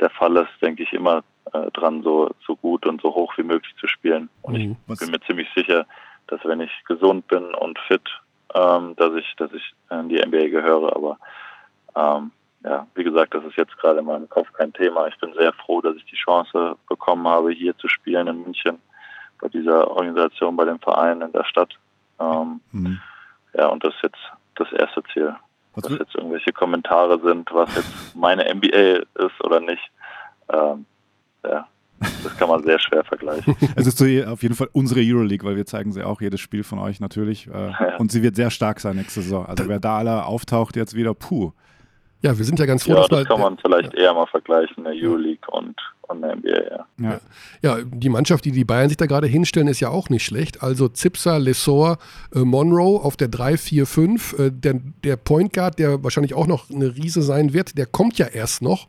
der Fall ist, denke ich immer äh, dran, so, so gut und so hoch wie möglich zu spielen. Und ich Mhm. Was- bin mir ziemlich sicher, dass wenn ich gesund bin und fit, ähm, dass ich, dass ich in die NBA gehöre. Aber ähm, ja, wie gesagt, das ist jetzt gerade in meinem Kopf kein Thema. Ich bin sehr froh, dass ich die Chance bekommen habe, hier zu spielen in München, bei dieser Organisation, bei dem Verein in der Stadt. Ähm, Mhm. ja, und das jetzt das erste Ziel. Was Dass jetzt irgendwelche Kommentare sind, was jetzt meine NBA ist oder nicht. Ähm, ja, das kann man sehr schwer vergleichen. *laughs* Es ist so auf jeden Fall unsere Euroleague, weil wir zeigen sie auch jedes Spiel von euch natürlich. Äh, *laughs* Ja. Und sie wird sehr stark sein nächste Saison. Also wer da alle auftaucht jetzt wieder, puh. Ja, wir sind ja ganz froh, Ja, dass das kann man vielleicht eher mal vergleichen, der Euroleague und, und der NBA, ja. Ja. Ja, die Mannschaft, die die Bayern sich da gerade hinstellen, ist ja auch nicht schlecht. Also Zipser, Lesor, äh, Monroe auf der 3, 4, 5. Äh, der, der Point Guard, der wahrscheinlich auch noch eine Riese sein wird, der kommt ja erst noch.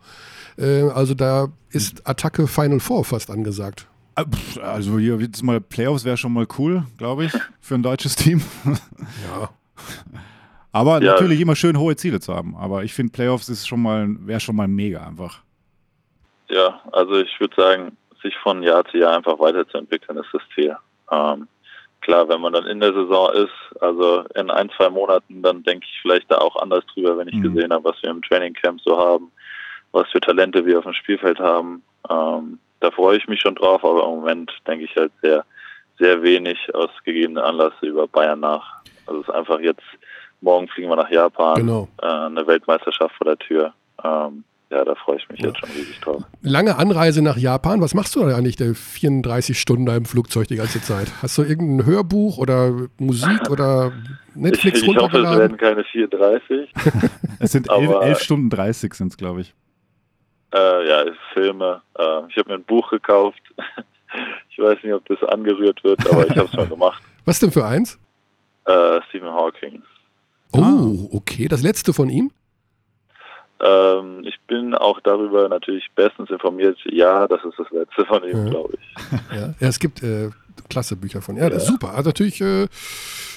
Äh, also da ist Attacke Final Four fast angesagt. Äh, Also hier jetzt mal Playoffs wäre schon mal cool, glaube ich, für ein deutsches Team. *laughs* Ja. Aber Ja. natürlich immer schön hohe Ziele zu haben. Aber ich finde Playoffs ist schon mal wäre schon mal mega einfach. Ja, also ich würde sagen, sich von Jahr zu Jahr einfach weiterzuentwickeln, ist das Ziel. Ähm, klar, wenn man dann in der Saison ist, also in ein, zwei Monaten, dann denke ich vielleicht da auch anders drüber, wenn ich Mhm. gesehen habe, was wir im Trainingcamp so haben, was für Talente wir auf dem Spielfeld haben. Ähm, da freue ich mich schon drauf, aber im Moment denke ich halt sehr, sehr wenig aus gegebenen Anlass über Bayern nach. Also es ist einfach jetzt, morgen fliegen wir nach Japan, Genau. äh, eine Weltmeisterschaft vor der Tür. Ähm, ja, da freue ich mich Ja. jetzt schon riesig drauf. Lange Anreise nach Japan. Was machst du da eigentlich, der 34 Stunden da im Flugzeug die ganze Zeit? Hast du irgendein Hörbuch oder Musik *laughs* oder Netflix ich, ich hoffe, es runtergeladen? werden keine 34. *laughs* Es sind elf, Aber- elf Stunden 30 sind es, glaube ich. äh, ja, Filme. Äh, ich habe mir ein Buch gekauft. *laughs* ich weiß nicht, ob das angerührt wird, aber ich habe es mal gemacht. Was denn für eins? Äh, Stephen Hawking. Oh, okay. Das letzte von ihm? Ähm, ich bin auch darüber natürlich bestens informiert. Ja, das ist das letzte von ihm, Ja. glaube ich. *laughs* Ja, ja es gibt äh, klasse Bücher von. Ja, das ist super. Also natürlich äh,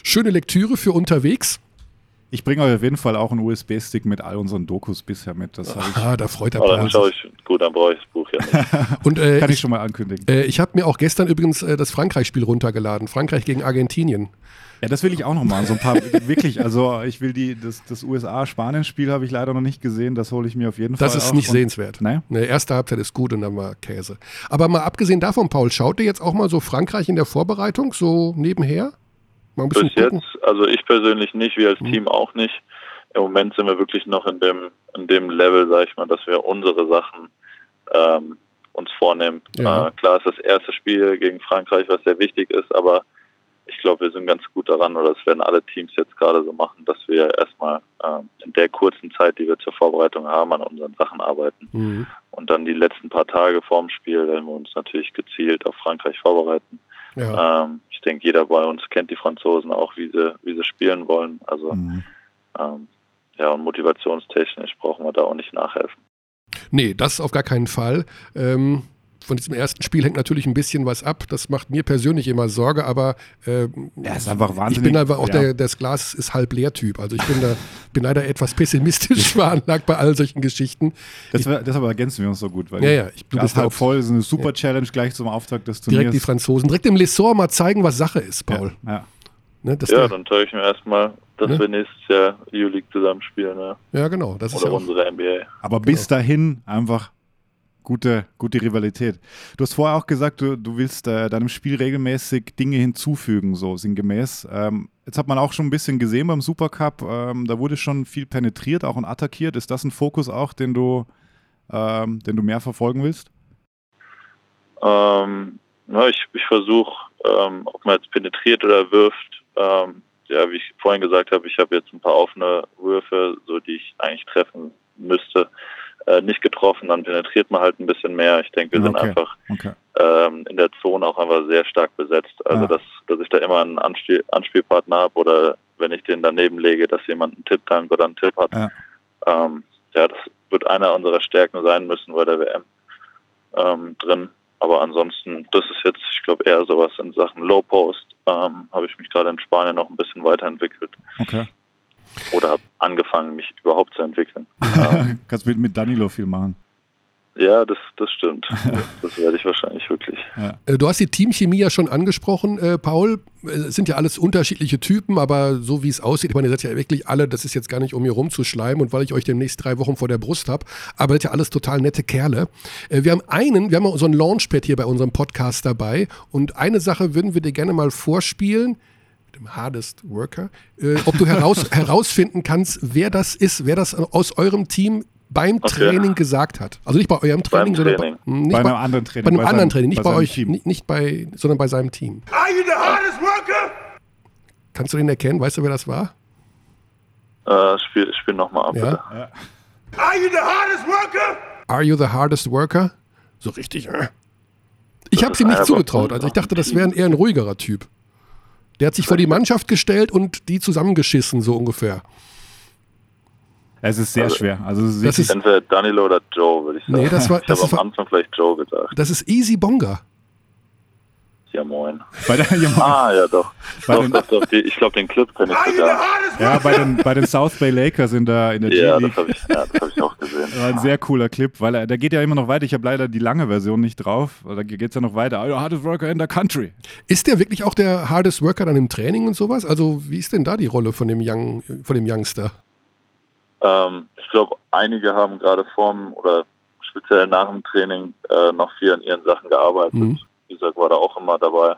schöne Lektüre für unterwegs. Ich bringe euch auf jeden Fall auch einen USB-Stick mit all unseren Dokus bisher mit. Das hab ich, Ah, da freut der Aber dann Paul schaue sich. ich, gut, dann brauche ich das Buch ja nicht. *laughs* Und äh, kann ich ich, schon mal ankündigen. äh, ich habe mir auch gestern übrigens äh, das Frankreich-Spiel runtergeladen. Frankreich gegen Argentinien. Ja, das will ich auch noch mal. So ein paar, *laughs* wirklich, also ich will die, das, das USA-Spanien-Spiel habe ich leider noch nicht gesehen. Das hole ich mir auf jeden Fall Das ist auch. nicht Und- sehenswert. Ne? Ne, erste Halbzeit ist gut und dann war Käse. Aber mal abgesehen davon, Paul, schaut ihr jetzt auch mal so Frankreich in der Vorbereitung so nebenher? Mal ein bisschen Bis gucken. jetzt, also ich persönlich nicht, wir als Mhm. Team auch nicht. Im Moment sind wir wirklich noch in dem, in dem Level, sag ich mal, dass wir unsere Sachen ähm, uns vornehmen. Ja. Äh, klar ist das erste Spiel gegen Frankreich, was sehr wichtig ist, aber ich glaube, wir sind ganz gut daran, oder das werden alle Teams jetzt gerade so machen, dass wir erstmal ähm, in der kurzen Zeit, die wir zur Vorbereitung haben, an unseren Sachen arbeiten. Mhm. Und dann die letzten paar Tage vorm Spiel werden wir uns natürlich gezielt auf Frankreich vorbereiten. Ja. Ähm, ich denke, jeder bei uns kennt die Franzosen auch, wie sie, wie sie spielen wollen. Also Mhm. ähm, ja, und motivationstechnisch brauchen wir da auch nicht nachhelfen. Nee, das auf gar keinen Fall. Ähm, von diesem ersten Spiel hängt natürlich ein bisschen was ab. Das macht mir persönlich immer Sorge, aber äh, Ja, ist einfach ich bin einfach auch ja. der, das Glas ist halb leer Typ. Also ich bin da bin leider etwas pessimistisch *laughs* veranlagt bei all solchen Geschichten. Das, wär- deshalb ergänzen wir uns so gut. Weil Ja, ja, ich- du Glas bist halb halt- voll, ist eine super Challenge gleich zum Auftakt des Turniers. Direkt die Franzosen, direkt im Lessor mal zeigen, was Sache ist, Paul. Ja, ja. Ne, Ja, dann zeige ich mir erstmal, dass Ne? wir nächstes Jahr EU-League zusammen spielen, ne? ja, genau. Das ist oder ja auch, unsere NBA. Aber bis dahin einfach gute, gute Rivalität. Du hast vorher auch gesagt, du, du willst äh, deinem Spiel regelmäßig Dinge hinzufügen, so sinngemäß. Ähm, jetzt hat man auch schon ein bisschen gesehen beim Supercup, ähm, da wurde schon viel penetriert, auch und attackiert. Ist das ein Fokus auch, den du, ähm, den du mehr verfolgen willst? Ähm, na, ich ich versuche, ähm, ob man jetzt penetriert oder wirft. Ähm, ja, wie ich vorhin gesagt habe, ich habe jetzt ein paar offene Würfe, so die ich eigentlich treffen müsste, äh, nicht getroffen, dann penetriert man halt ein bisschen mehr. Ich denke, wir sind Okay. einfach Okay. ähm, in der Zone auch einfach sehr stark besetzt. Also Ja. dass, dass ich da immer einen Anspiel Anspielpartner habe oder wenn ich den daneben lege, dass jemand einen Tipp tankt oder einen Tipp hat. Ja. Ähm, ja, das wird einer unserer Stärken sein müssen bei der WM ähm, drin. Aber ansonsten, das ist jetzt, ich glaube, eher sowas in Sachen Low Post. Ähm, habe ich mich gerade in Spanien noch ein bisschen weiterentwickelt okay. Oder habe angefangen, mich überhaupt zu entwickeln. *laughs* ähm, Kannst mit, mit Danilo viel machen. ja, das, das stimmt. *laughs* Das, werde ich wahrscheinlich wirklich. Äh, Du hast die Teamchemie ja schon angesprochen, äh, Paul. Äh, Es sind ja alles unterschiedliche Typen, aber so wie es aussieht, ich meine, ihr seid ja wirklich alle, das ist jetzt gar nicht, um hier rumzuschleimen und weil ich euch demnächst drei Wochen vor der Brust habe, aber das sind ja alles total nette Kerle. Äh, Wir haben einen, wir haben so ein Launchpad hier bei unserem Podcast dabei und eine Sache würden wir dir gerne mal vorspielen, dem Hardest Worker, äh, ob du heraus, *laughs* herausfinden kannst, wer das ist, wer das aus eurem Team beim Okay. Training gesagt hat. Also nicht bei eurem Training, sondern Training. Bei, hm, nicht Bei einem anderen Training, Bei einem bei anderen seinem- Training, nicht bei bei, euch, Team. nicht, nicht bei, sondern bei seinem Team. Are you the hardest worker? Kannst du den erkennen? Weißt du, wer das war? Äh, spiel, spiel nochmal ab, Ja. bitte. Are you the hardest worker? Are you the hardest worker? So richtig. Äh. Ich habe ihm nicht zugetraut. Also ich dachte, das wäre ein, eher ein ruhigerer Typ. Der hat sich vor die Mannschaft gestellt und die zusammengeschissen, so ungefähr. Es ist sehr Also- schwer. Also Das ist- Entweder Danilo oder Joe, würde ich sagen. Nee, das war- ich das habe ist- am Anfang vielleicht Joe gesagt. Das ist Easy Bonga. Ja, moin. bei der, ja, Ah, ja, doch. Bei doch, den- doch, doch. Die, ich glaube, den Clip kenne ich sogar. ja, bei den, bei den South Bay Lakers in der, in der Ja, das G-League. habe ich, ja, das hab ich auch gesehen. War ein sehr cooler Clip, weil er, der geht ja immer noch weiter. Ich habe leider die lange Version nicht drauf. Da geht es ja noch weiter. Oh, hardest worker in the country. Ist der wirklich auch der hardest worker dann im Training und sowas? Also wie ist denn da die Rolle von dem, Young, von dem Youngster? Ähm, ich glaube, einige haben gerade vorm oder speziell nach dem Training äh, noch viel an ihren Sachen gearbeitet. Mhm. Isaac war da auch immer dabei.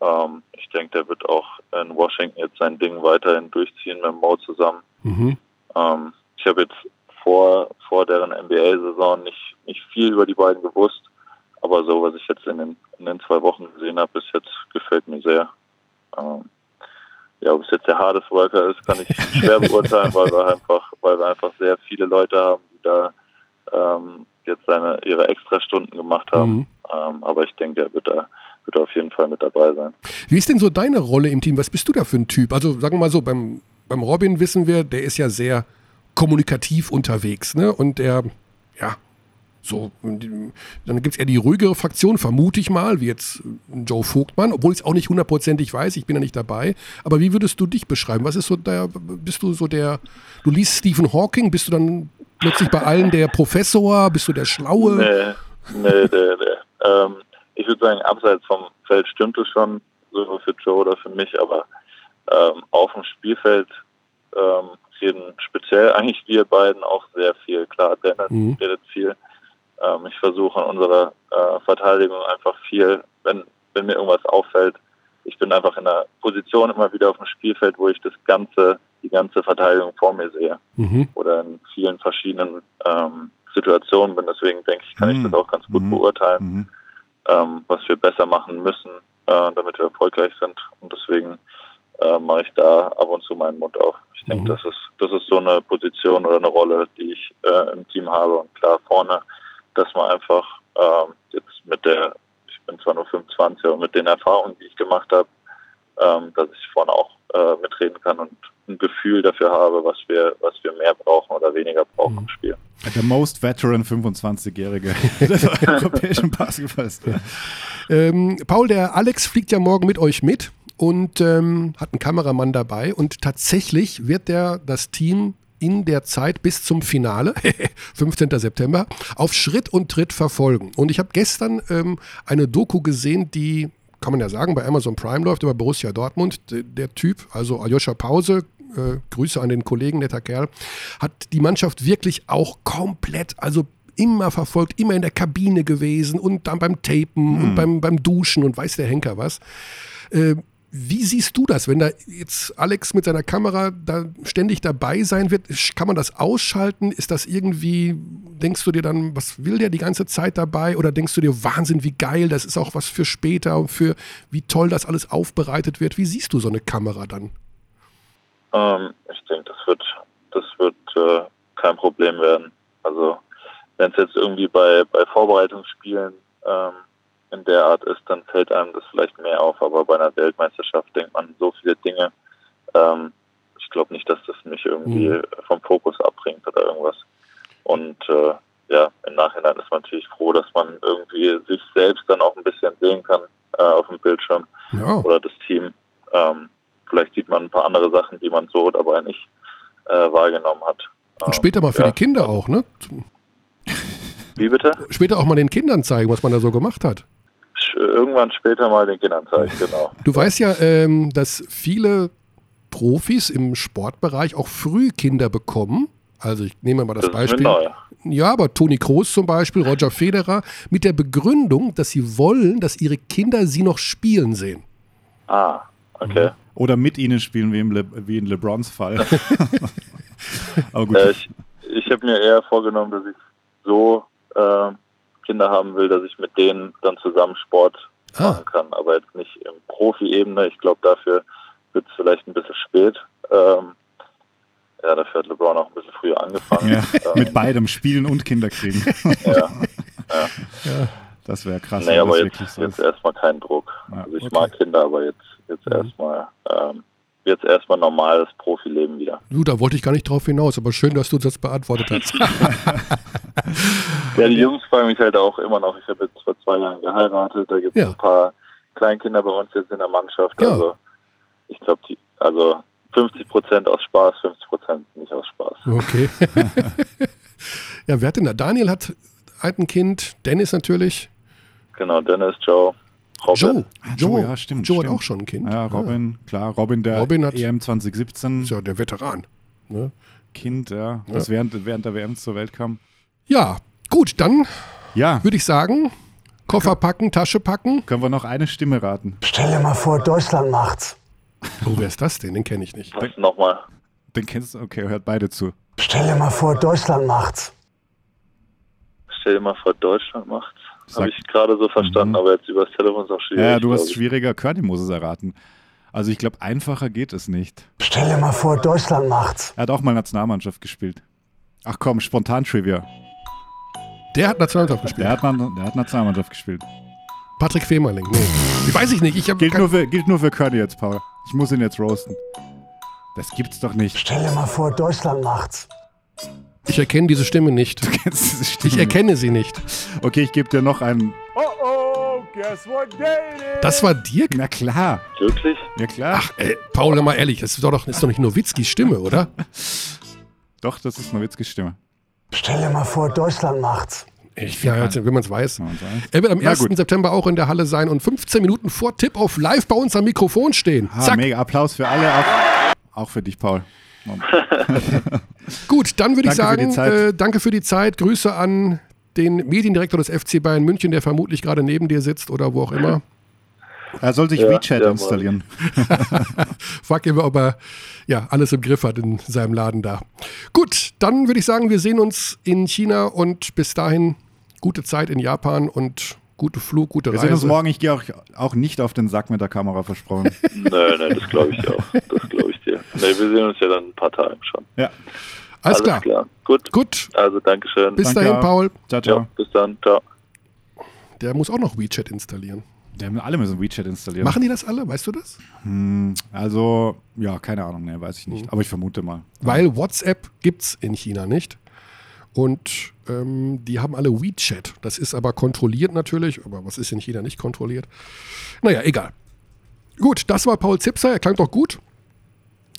Ähm, ich denke, der wird auch in Washington jetzt sein Ding weiterhin durchziehen mit Mo zusammen. Mhm. Ähm, ich habe jetzt vor, vor deren NBA-Saison nicht, nicht viel über die beiden gewusst, aber so, was ich jetzt in den, in den zwei Wochen gesehen habe, bis jetzt gefällt mir sehr. Ähm, ja, ob es jetzt der Hardest Worker ist, kann ich *laughs* schwer beurteilen, weil wir einfach, weil wir einfach sehr viele Leute haben, die da ähm, jetzt seine, ihre Extrastunden gemacht haben. Mhm. Ähm, aber ich denke, er wird da, wird auf jeden Fall mit dabei sein. Wie ist denn so deine Rolle im Team? Was bist du da für ein Typ? Also sagen wir mal so, beim, beim Robin wissen wir, der ist ja sehr kommunikativ unterwegs, ne? Und der, ja, so, dann gibt es eher die ruhigere Fraktion, vermute ich mal, wie jetzt Joe Vogtmann, obwohl ich es auch nicht hundertprozentig weiß, ich bin ja nicht dabei. Aber wie würdest du dich beschreiben? Was ist so der, bist du so der, du liest Stephen Hawking, bist du dann plötzlich bei allen der Professor, bist du der Schlaue? Nee, nee, der, der. Ähm, ich würde sagen, abseits vom Feld stimmt es schon, so für Joe oder für mich, aber ähm, auf dem Spielfeld ähm, reden speziell eigentlich wir beiden auch sehr viel. Klar, Dennis Mhm. redet viel. Ähm, ich versuche in unserer äh, Verteidigung einfach viel, wenn, wenn mir irgendwas auffällt, ich bin einfach in einer Position immer wieder auf dem Spielfeld, wo ich das ganze, die ganze Verteidigung vor mir sehe Mhm. oder in vielen verschiedenen ähm, Situationen bin. Deswegen denke ich, kann ich Mhm. das auch ganz gut Mhm. beurteilen, Mhm. ähm, was wir besser machen müssen, äh, damit wir erfolgreich sind. Und deswegen äh, mache ich da ab und zu meinen Mund auf. Ich denke, Mhm. das ist das ist so eine Position oder eine Rolle, die ich äh, im Team habe. Und klar vorne, dass man einfach ähm, jetzt mit der, ich bin zwar nur 25, aber mit den Erfahrungen, die ich gemacht habe, ähm, dass ich vorne auch äh, mitreden kann und ein Gefühl dafür habe, was wir, was wir mehr brauchen oder weniger brauchen im Spiel. Der most veteran 25-Jährige *laughs* des europäischen Basketballs. Ähm, Paul, der Alex fliegt ja morgen mit euch mit und ähm, hat einen Kameramann dabei und tatsächlich wird der das Team in der Zeit bis zum Finale, *laughs* 15. September, auf Schritt und Tritt verfolgen. Und ich habe gestern ähm, eine Doku gesehen, die, kann man ja sagen, bei Amazon Prime läuft über Borussia Dortmund. Der, der Typ, also Aljoscha Pause, äh, Grüße an den Kollegen, netter Kerl, hat die Mannschaft wirklich auch komplett, also immer verfolgt, immer in der Kabine gewesen und dann beim Tapen und beim, beim Duschen und weiß der Henker was. Äh, wie siehst du das, wenn da jetzt Alex mit seiner Kamera da ständig dabei sein wird? Kann man das ausschalten? Ist das irgendwie, denkst du dir dann, was will der die ganze Zeit dabei? Oder denkst du dir, Wahnsinn, wie geil, das ist auch was für später und für wie toll das alles aufbereitet wird? Wie siehst du so eine Kamera dann? Ähm, ich denke, das wird, das wird äh, kein Problem werden. Also wenn es jetzt irgendwie bei, bei Vorbereitungsspielen ähm, in der Art ist, dann fällt einem das vielleicht mehr auf. Aber bei einer Weltmeisterschaft denkt man so viele Dinge. Ähm, ich glaube nicht, dass das mich irgendwie Mhm. vom Fokus abbringt oder irgendwas. Und äh, ja, im Nachhinein ist man natürlich froh, dass man irgendwie sich selbst dann auch ein bisschen sehen kann äh, auf dem Bildschirm Ja. oder das Team. Ähm, vielleicht sieht man ein paar andere Sachen, die man so dabei nicht äh, wahrgenommen hat. Und Ähm, später mal für ja. die Kinder auch, ne? Wie bitte? Später auch mal den Kindern zeigen, was man da so gemacht hat. Irgendwann später mal den Kindern zeigen, genau. Du weißt ja, ähm, dass viele Profis im Sportbereich auch früh Kinder bekommen. Also ich nehme mal das, Das Beispiel. Ja, aber Toni Kroos zum Beispiel, Roger Federer, mit der Begründung, dass sie wollen, dass ihre Kinder sie noch spielen sehen. Ah, okay. Oder mit ihnen spielen, wie, im Le wie in LeBrons Fall. *laughs* Aber gut. Äh, ich ich habe mir eher vorgenommen, dass ich so äh, Kinder haben will, dass ich mit denen dann zusammen Sport Ah. machen kann. Aber jetzt nicht im Profi-Ebene. Ich glaube, dafür wird es vielleicht ein bisschen spät. Ähm, ja, dafür hat LeBron auch ein bisschen früher angefangen. ja, ähm, mit beidem Spielen und Kinder kriegen. ja. *laughs* Das wäre krass. Nee, aber jetzt, so jetzt erstmal kein Druck. Ja, also ich okay. mag Kinder, aber jetzt, jetzt erstmal ähm, jetzt erstmal normales Profileben wieder. Du, da wollte ich gar nicht drauf hinaus, aber schön, dass du das beantwortet hast. *laughs* *laughs* Ja, die Jungs fragen mich halt auch immer noch. Ich habe jetzt vor zwei Jahren geheiratet. Da gibt es Ja. ein paar Kleinkinder bei uns jetzt in der Mannschaft. Ja. Also ich glaube, die also 50 Prozent aus Spaß, 50 Prozent nicht aus Spaß. Okay. *laughs* ja, wer hat denn da? Daniel hat ein Kind, Dennis natürlich. Genau, Dennis, Joe, Robin. Joe. Joe, ja, stimmt, Joe hat stimmt. auch schon ein Kind. Ja, Robin, klar. Robin, der Robin hat- EM 2017 Ist ja der Veteran. Ne? Kind, ja, das während, während der WM zur Welt kam. Ja, gut, dann Ja, würde ich sagen, Koffer packen, Tasche packen. können wir noch eine Stimme raten. Stell dir mal vor, Deutschland macht's. Oh, wer ist das denn? Den kenne ich nicht. Nochmal? Den kennst du? Okay, hört beide zu. Stell dir mal vor, Deutschland macht's. Stell dir mal vor, Deutschland macht's. Habe ich gerade so verstanden, Mhm. aber jetzt übers Telefon ist auch schwierig. Ja, du hast schwieriger. Curdy muss es erraten. Also ich glaube, einfacher geht es nicht. Stell dir mal vor, Deutschland macht's. Er hat auch mal Nationalmannschaft gespielt. Ach komm, spontan Trivia. Der hat Nationalmannschaft gespielt. Der hat, mal, der hat Nationalmannschaft gespielt. Patrick Femerling. Nee. Ich weiß ich nicht. Ich habe Gilt nur, für, gilt nur für Curdy jetzt, Paul. Ich muss ihn jetzt roasten. Das gibt's doch nicht. Stell dir mal vor, Deutschland macht's. Ich erkenne diese Stimme nicht. Kennst diese Stimme Ich erkenne sie nicht. Okay, ich gebe dir noch einen. Uh-oh, guess what day it is? Das war Dirk? Na klar. Wirklich? Ja klar. Ach, ey, Paul, mal ehrlich, das ist doch, ist doch nicht Nowitzkis Stimme, oder? *laughs* Doch, das ist Nowitzkis Stimme. Stell dir mal vor, Deutschland macht's. Ich, ja, wenn man es weiß. Er wird am Na 1. gut. September auch in der Halle sein und 15 Minuten vor Tipp auf live bei uns am Mikrofon stehen. Ah, Zack. mega Applaus für alle, auch, auch für dich, Paul. *laughs* Gut, dann würde ich für sagen, Zeit. äh, danke für die Zeit. Grüße an den Mediendirektor des FC Bayern München, der vermutlich gerade neben dir sitzt oder wo auch immer. Er soll sich Ja, WeChat ja, installieren. *laughs* Frag ihn, ob er ja, alles im Griff hat in seinem Laden da. Gut, dann würde ich sagen, wir sehen uns in China und bis dahin gute Zeit in Japan und gute Flug, gute Wir Reise. sehen uns morgen. Ich gehe auch, auch nicht auf den Sack mit der Kamera versprochen. *laughs* Nö, nö, das glaube ich auch. Das glaube Nee, wir sehen uns ja dann in ein paar Tagen schon. Ja. Alles, klar. Gut. Gut, Also, Dankeschön. bis Danke dahin. Paul. Ciao, ciao. ja, bis dann. Ciao. Der muss auch noch WeChat installieren. Die haben alle müssen WeChat installieren. Machen die das alle? Weißt du das? Also, ja, keine Ahnung, ne, weiß ich Mhm. nicht. Aber ich vermute mal. Weil WhatsApp gibt's in China nicht. Und ähm, die haben alle WeChat. Das ist aber kontrolliert natürlich. Aber was ist in China nicht kontrolliert? Naja, egal. Gut, das war Paul Zipser. Er klang doch gut.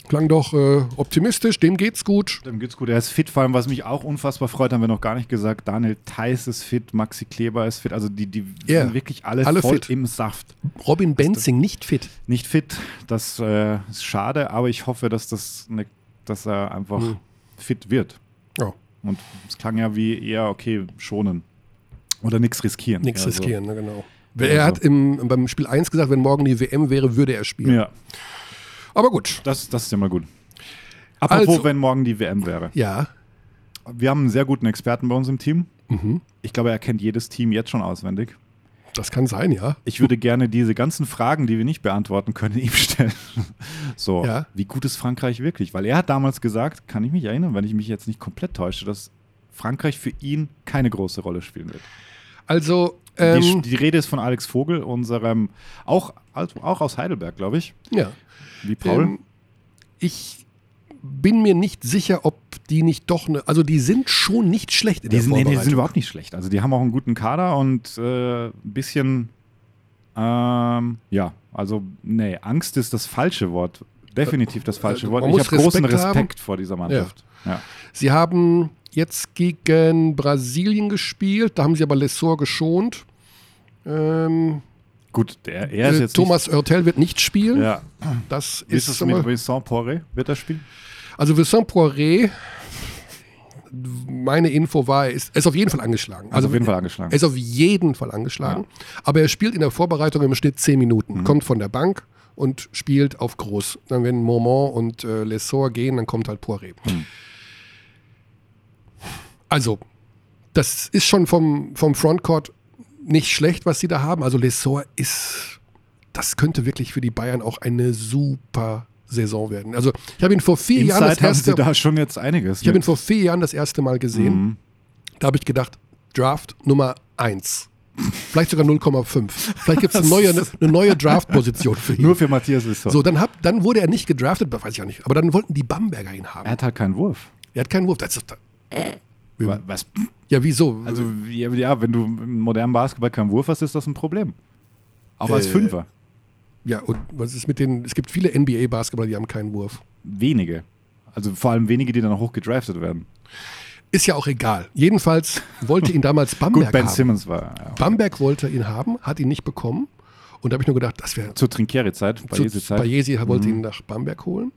Klang doch äh, optimistisch. Dem geht's gut. Dem geht's gut. Er ist fit, vor allem, was mich auch unfassbar freut, haben wir noch gar nicht gesagt. Daniel Theiss ist fit, Maxi Kleber ist fit. Also die, die Ja, sind wirklich alle, alle voll fit. im Saft. Robin Benzing nicht fit. Nicht fit, das äh, ist schade, aber ich hoffe, dass, das ne, dass er einfach Hm. fit wird. Ja, Und es klang ja wie eher, okay, schonen. Oder nichts riskieren. nichts Ja, so. riskieren, ne, genau. Er so. hat im, beim Spiel 1 gesagt, wenn morgen die WM wäre, würde er spielen. Ja, Aber gut. das, das ist ja mal gut. Apropos, Also- wenn morgen die WM wäre. Ja, Wir haben einen sehr guten Experten bei uns im Team. Mhm. Ich glaube, er kennt jedes Team jetzt schon auswendig. Das kann sein, ja. Ich würde gerne diese ganzen Fragen, die wir nicht beantworten können, *laughs* ihm stellen. So, Ja. wie gut ist Frankreich wirklich? Weil er hat damals gesagt, kann ich mich erinnern, wenn ich mich jetzt nicht komplett täusche, dass Frankreich für ihn keine große Rolle spielen wird. Also, die, ähm, die Rede ist von Alex Vogel, unserem, auch, also auch aus Heidelberg, glaube ich, ja. Wie Paul. Ähm, ich bin mir nicht sicher, ob die nicht doch eine, also die sind schon nicht schlecht in Die der sind, nee, nee, die sind Vorbereitung. überhaupt nicht schlecht. Also die haben auch einen guten Kader und äh, ein bisschen, ähm, ja, also nee, Angst ist das falsche Wort. Definitiv das falsche Äh, Wort. man Ich habe großen Respekt haben. vor dieser Mannschaft. Ja. Sie haben jetzt gegen Brasilien gespielt, da haben sie aber Lessor geschont. Ähm, Gut, der, er ist äh, jetzt Thomas Oertel wird nicht spielen. Ja. Das Wie ist ist, es mit Vincent Poiré? Wird er spielen? also Vincent Poiré, meine Info war, er ist, ist auf jeden Fall angeschlagen. Also auf jeden Fall angeschlagen. Er ist auf jeden Fall angeschlagen. Aber er spielt in der Vorbereitung im Schnitt 10 Minuten. Mhm. Kommt von der Bank und spielt auf groß. Dann, wenn Moment und äh, Lessor gehen, dann kommt halt Poiré. Mhm. Also, das ist schon vom, vom Frontcourt nicht schlecht, was sie da haben. Also, Lessor ist, das könnte wirklich für die Bayern auch eine super Saison werden. Also, ich habe ihn vor vier Jahren das Inside haben sie erste da schon jetzt einiges. ich habe ihn mit. vor vier Jahren das erste Mal gesehen. Mhm. Da habe ich gedacht, Draft Nummer 1. Vielleicht sogar 0,5. Vielleicht gibt es *laughs* eine neue, eine neue Draft-Position für *laughs* ihn. Nur für Matthias Wissler. so, dann, hab, dann wurde er nicht gedraftet, weiß ich auch nicht. Aber dann wollten die Bamberger ihn haben. er hat halt keinen Wurf. Er hat keinen Wurf. Das ist, Wa- Was? ja, wieso? Also, ja, ja, wenn du im modernen Basketball keinen Wurf hast, ist das ein Problem. Auch als Äh, Fünfer. ja, und was ist mit den. Es gibt viele NBA-Basketballer, die haben keinen Wurf. Wenige. Also vor allem wenige, die dann auch hoch gedraftet werden. Ist ja auch egal. Jedenfalls wollte ihn damals *laughs* Gut, Bamberg Ben haben. Simmons war ja. Bamberg wollte ihn haben, hat ihn nicht bekommen. Und da habe ich nur gedacht, das wäre zur zu- Jesi-Zeit. Bayesi wollte ihn nach Bamberg holen.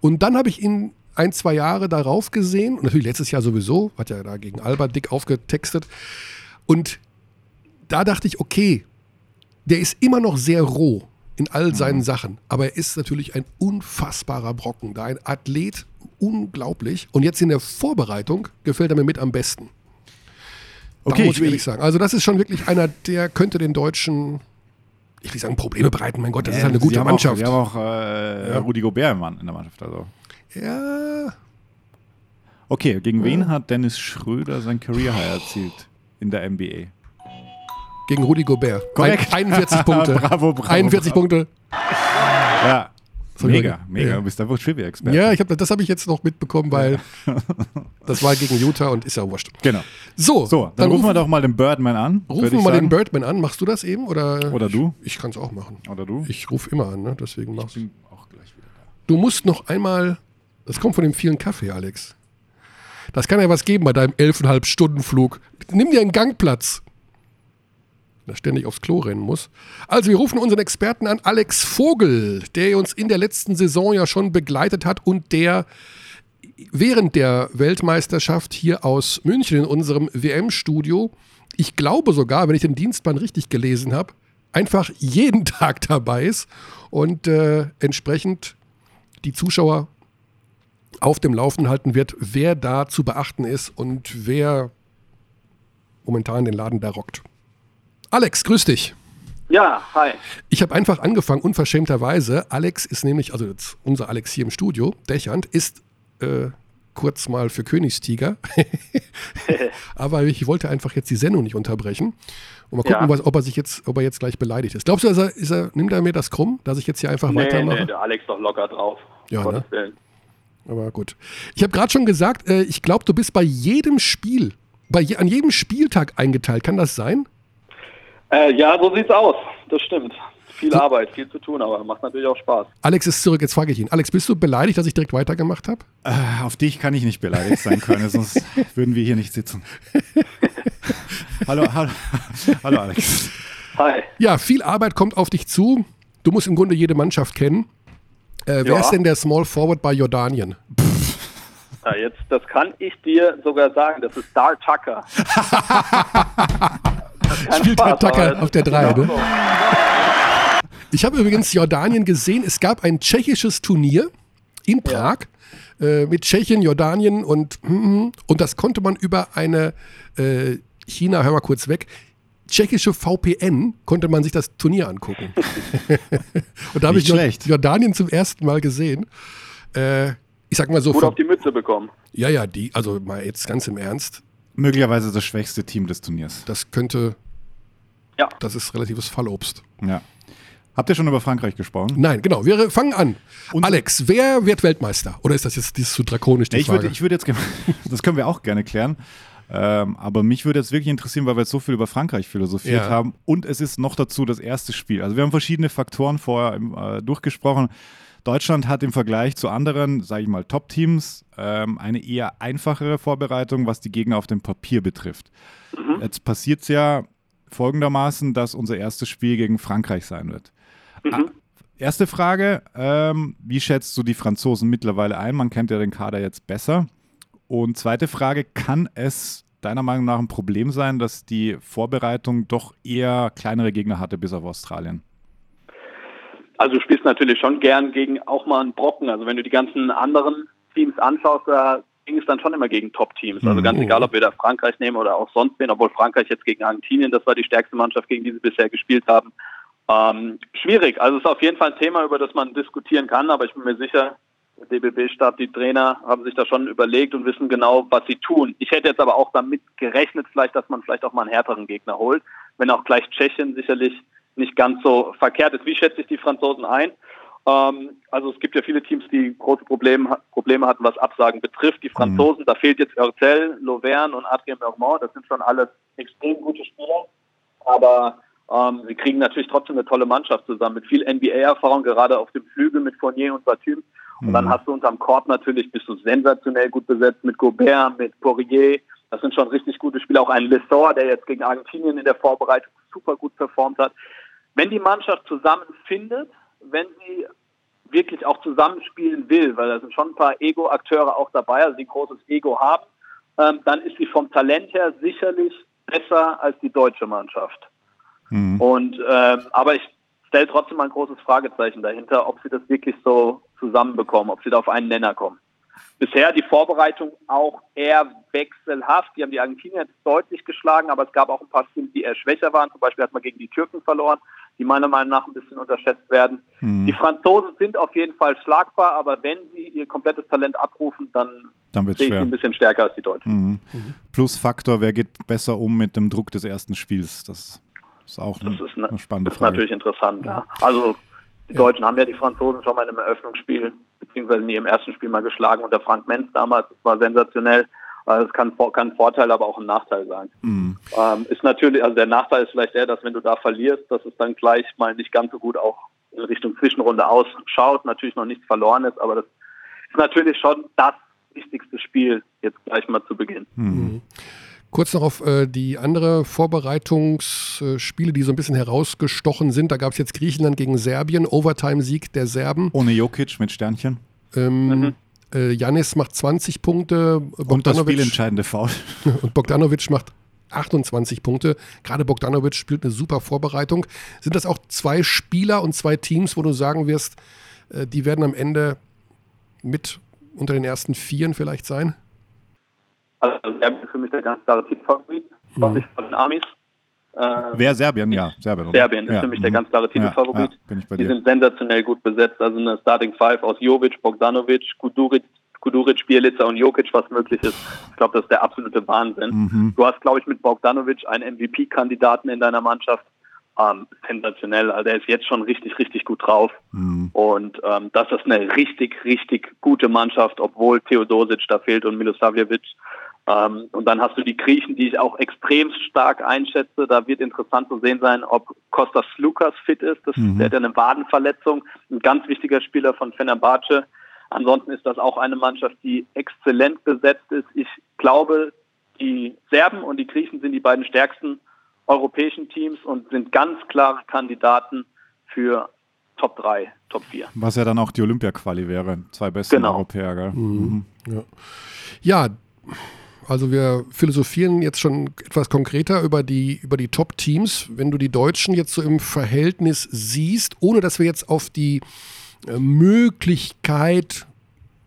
Und dann habe ich ihn ein, zwei Jahre darauf gesehen. Und natürlich letztes Jahr sowieso, hat ja da gegen Alba dick aufgetextet. Und da dachte ich, okay, der ist immer noch sehr roh in all seinen Sachen. Aber er ist natürlich ein unfassbarer Brocken. Da ein Athlet, unglaublich. Und jetzt in der Vorbereitung gefällt er mir mit am besten. Da Okay, muss ich ich- ehrlich sagen. Also das ist schon wirklich einer, der könnte den Deutschen, ich will sagen, Probleme bereiten. Mein Gott, das ist halt eine gute Mannschaft. Auch, wir haben auch äh, Rudi Gobert im Mann in der Mannschaft. Also. Ja, Okay, gegen wen hat Dennis Schröder sein Career High erzielt in der NBA? gegen Rudi Gobert. Korrekt. Ein, 41 *laughs* Punkte. Bravo, bravo, 41 bravo. Punkte. Ja, ich mega, mega. ja. Du bist einfach Trivia-Experte. Ja, ich hab, das habe ich jetzt noch mitbekommen, weil das war gegen Utah und ist ja wurscht. Genau. So, So, dann, rufen wir doch mal den Birdman an. rufen wir ich mal sagen. den Birdman an. Machst du das eben? Oder, Oder du. Ich kann es auch machen. Oder du. Ich rufe immer an, ne? deswegen mach's. bin auch gleich wieder da. Du musst noch einmal, das kommt von dem vielen Kaffee, Alex. Das kann ja was geben bei deinem 11,5 Stunden Flug. Nimm dir einen Gangplatz. Der ständig aufs Klo rennen muss. Also wir rufen unseren Experten an, Alex Vogel, der uns in der letzten Saison ja schon begleitet hat und der während der Weltmeisterschaft hier aus München in unserem WM-Studio, ich glaube sogar, wenn ich den Dienstplan richtig gelesen habe, einfach jeden *laughs* Tag dabei ist und äh, entsprechend die Zuschauer auf dem Laufenden halten wird, wer da zu beachten ist und wer momentan den Laden da rockt. Alex, grüß dich. Ja, hi. Ich habe einfach angefangen, unverschämterweise. Alex ist nämlich, also jetzt unser Alex hier im Studio, Dächernd, ist äh, kurz mal für Königstiger. *laughs* Aber ich wollte einfach jetzt die Sendung nicht unterbrechen. Und mal gucken, Ja. was, ob, er sich jetzt, ob er jetzt gleich beleidigt ist. Glaubst du, ist er, ist er, nimmt er mir das krumm, dass ich jetzt hier einfach Nee, weitermache? nee, der Alex doch locker drauf. Ja, ne? Aber gut. Ich habe gerade schon gesagt, äh, ich glaube, du bist bei jedem Spiel, bei je, an jedem Spieltag eingeteilt. Kann das sein? Äh, ja, so sieht's aus. Das stimmt. Viel Arbeit, viel zu tun, aber macht natürlich auch Spaß. Alex ist zurück, jetzt frage ich ihn. Alex, bist du beleidigt, dass ich direkt weitergemacht habe? Äh, auf dich kann ich nicht beleidigt sein können, sonst *laughs* würden wir hier nicht sitzen. *laughs* hallo, hallo, hallo Alex. Hi. Ja, viel Arbeit kommt auf dich zu. Du musst im Grunde jede Mannschaft kennen. Äh, wer Ja. ist denn der Small Forward bei Jordanien? *laughs* Ja, jetzt, das kann ich dir sogar sagen. Das ist Dar Tucker. *laughs* Spielt Dar Spaß, Tucker auf der ist Drei, genau ne? so. Ich habe übrigens Jordanien gesehen. Es gab ein tschechisches Turnier in Prag äh, mit Tschechien, Jordanien und, und das konnte man über eine, äh, China, hör mal kurz weg, tschechische VPN konnte man sich das Turnier angucken. *laughs* und da habe ich schlecht. Jordanien zum ersten Mal gesehen. Äh, ich sag mal so, Gut auf die Mütze bekommen. ja, ja, die, also mal jetzt ganz im Ernst, Möglicherweise das schwächste Team des Turniers. das könnte, Ja. das ist relatives Fallobst. Ja. Habt ihr schon über Frankreich gesprochen? Nein, genau, wir fangen an. Und- Alex, wer wird Weltmeister? Oder ist das jetzt dieses zu drakonisch, die ich würde Frage? ich würd jetzt, gerne- *laughs* das können wir auch gerne klären. Ähm, aber mich würde jetzt wirklich interessieren, weil wir jetzt so viel über Frankreich philosophiert Ja. haben. Und es ist noch dazu das erste Spiel. Also wir haben verschiedene Faktoren vorher äh, durchgesprochen. Deutschland hat im Vergleich zu anderen, sage ich mal, Top-Teams ähm, eine eher einfachere Vorbereitung, was die Gegner auf dem Papier betrifft. Jetzt passiert es ja folgendermaßen, dass unser erstes Spiel gegen Frankreich sein wird. Ah, Erste Frage, ähm, wie schätzt du die Franzosen mittlerweile ein? Man kennt ja den Kader jetzt besser. Und zweite Frage, kann es deiner Meinung nach ein Problem sein, dass die Vorbereitung doch eher kleinere Gegner hatte, bis auf Australien? Also du spielst natürlich schon gern gegen auch mal einen Brocken. Also wenn du die ganzen anderen Teams anschaust, da ging es dann schon immer gegen Top-Teams. Also ganz Mhm. egal, ob wir da Frankreich nehmen oder auch sonst wen, obwohl Frankreich jetzt gegen Argentinien, das war die stärkste Mannschaft, gegen die sie bisher gespielt haben. Ähm, schwierig. Also es ist auf jeden Fall ein Thema, über das man diskutieren kann, aber ich bin mir sicher, DBB-Stab, die Trainer haben sich da schon überlegt und wissen genau, was sie tun. Ich hätte jetzt aber auch damit gerechnet, vielleicht, dass man vielleicht auch mal einen härteren Gegner holt, wenn auch gleich Tschechien sicherlich nicht ganz so verkehrt ist. Wie schätze ich die Franzosen ein? Ähm, also es gibt ja viele Teams, die große Probleme, Probleme hatten, was Absagen betrifft. Die Franzosen, da fehlt jetzt Oertel, Lovern und Adrien Bermond. Das sind schon alles extrem gute Spieler. Aber ähm, sie kriegen natürlich trotzdem eine tolle Mannschaft zusammen mit viel NBA-Erfahrung, gerade auf dem Flügel mit Fournier und Batum. Und dann hast du unterm Korb natürlich, bist du sensationell gut besetzt mit Gobert, mit Poirier. Das sind schon richtig gute Spieler. Auch ein Lessor, der jetzt gegen Argentinien in der Vorbereitung super gut performt hat. Wenn die Mannschaft zusammenfindet, wenn sie wirklich auch zusammenspielen will, weil da sind schon ein paar Ego-Akteure auch dabei, also die großes Ego haben, ähm, dann ist sie vom Talent her sicherlich besser als die deutsche Mannschaft. Mhm. Und ähm, aber ich stelle trotzdem mal ein großes Fragezeichen dahinter, ob sie das wirklich so zusammenbekommen, ob sie da auf einen Nenner kommen. Bisher die Vorbereitung auch eher wechselhaft. Die haben die Argentinier jetzt deutlich geschlagen, aber es gab auch ein paar Teams, die eher schwächer waren. Zum Beispiel hat man gegen die Türken verloren, die meiner Meinung nach ein bisschen unterschätzt werden. Mhm. Die Franzosen sind auf jeden Fall schlagbar, aber wenn sie ihr komplettes Talent abrufen, dann Dann wird es sehe ich sie schwer. ein bisschen stärker als die Deutschen. Mhm. Plus Faktor, wer geht besser um mit dem Druck des ersten Spiels? Das ist auch ein, Das ist, ne, eine spannende das ist Frage. natürlich interessant. Ja. Also die Deutschen haben ja die Franzosen schon mal in einem Eröffnungsspiel, beziehungsweise in ihrem ersten Spiel mal geschlagen unter Frank Menz damals. Das war sensationell. Das kann, vor- kann ein Vorteil, aber auch ein Nachteil sein. Mhm. Ähm, ist natürlich, also der Nachteil ist vielleicht der, dass wenn du da verlierst, dass es dann gleich mal nicht ganz so gut auch in Richtung Zwischenrunde ausschaut. Natürlich noch nichts verloren ist, aber das ist natürlich schon das wichtigste Spiel jetzt gleich mal zu Beginn. Mhm. Kurz noch auf äh, die andere Vorbereitungsspiele, die so ein bisschen herausgestochen sind. Da gab es jetzt Griechenland gegen Serbien, Overtime-Sieg der Serben. Ohne Jokic mit Sternchen. Ähm, äh, Janis macht 20 Punkte, Und das Bogdanovic, spielentscheidende Foul. *laughs* und Bogdanovic macht 28 Punkte. Gerade Bogdanovic spielt eine super Vorbereitung. Sind das auch zwei Spieler und zwei Teams, wo du sagen wirst, äh, die werden am Ende mit unter den ersten Vieren vielleicht sein? Also Serbien ist für mich der ganz klare Titelfavorit, mhm. ich von den Amis. Äh, Wer Serbien? Ja, Serbien. oder? Serbien ist ja. für mich der mhm. ganz klare Titelfavorit. Ja, ja, Die sind sensationell gut besetzt. Also eine Starting Five aus Jovic, Bogdanovic, Kuduric, Kuduric, Bielica und Jokic, was möglich ist. Ich glaube, das ist der absolute Wahnsinn. Mhm. Du hast, glaube ich, mit Bogdanovic einen MVP-Kandidaten in deiner Mannschaft. Ähm, sensationell. Also der ist jetzt schon richtig, richtig gut drauf. Mhm. Und ähm, das ist eine richtig, richtig gute Mannschaft, obwohl Theodosic da fehlt und Milosavljevic. Ähm, und dann hast du die Griechen, die ich auch extrem stark einschätze. Da wird interessant zu sehen sein, ob Kostas Lukas fit ist. Das, Mhm. Der hat ja eine Wadenverletzung, ein ganz wichtiger Spieler von Fenerbahce. Ansonsten ist das auch eine Mannschaft, die exzellent besetzt ist. Ich glaube, die Serben und die Griechen sind die beiden stärksten europäischen Teams und sind ganz klare Kandidaten für Top 3, Top 4. Was ja dann auch die Olympia-Quali wäre. Zwei beste Genau. Europäer, gell? Mhm. Ja. ja, also wir philosophieren jetzt schon etwas konkreter über die, über die Top-Teams. Wenn du die Deutschen jetzt so im Verhältnis siehst, ohne dass wir jetzt auf die äh, Möglichkeit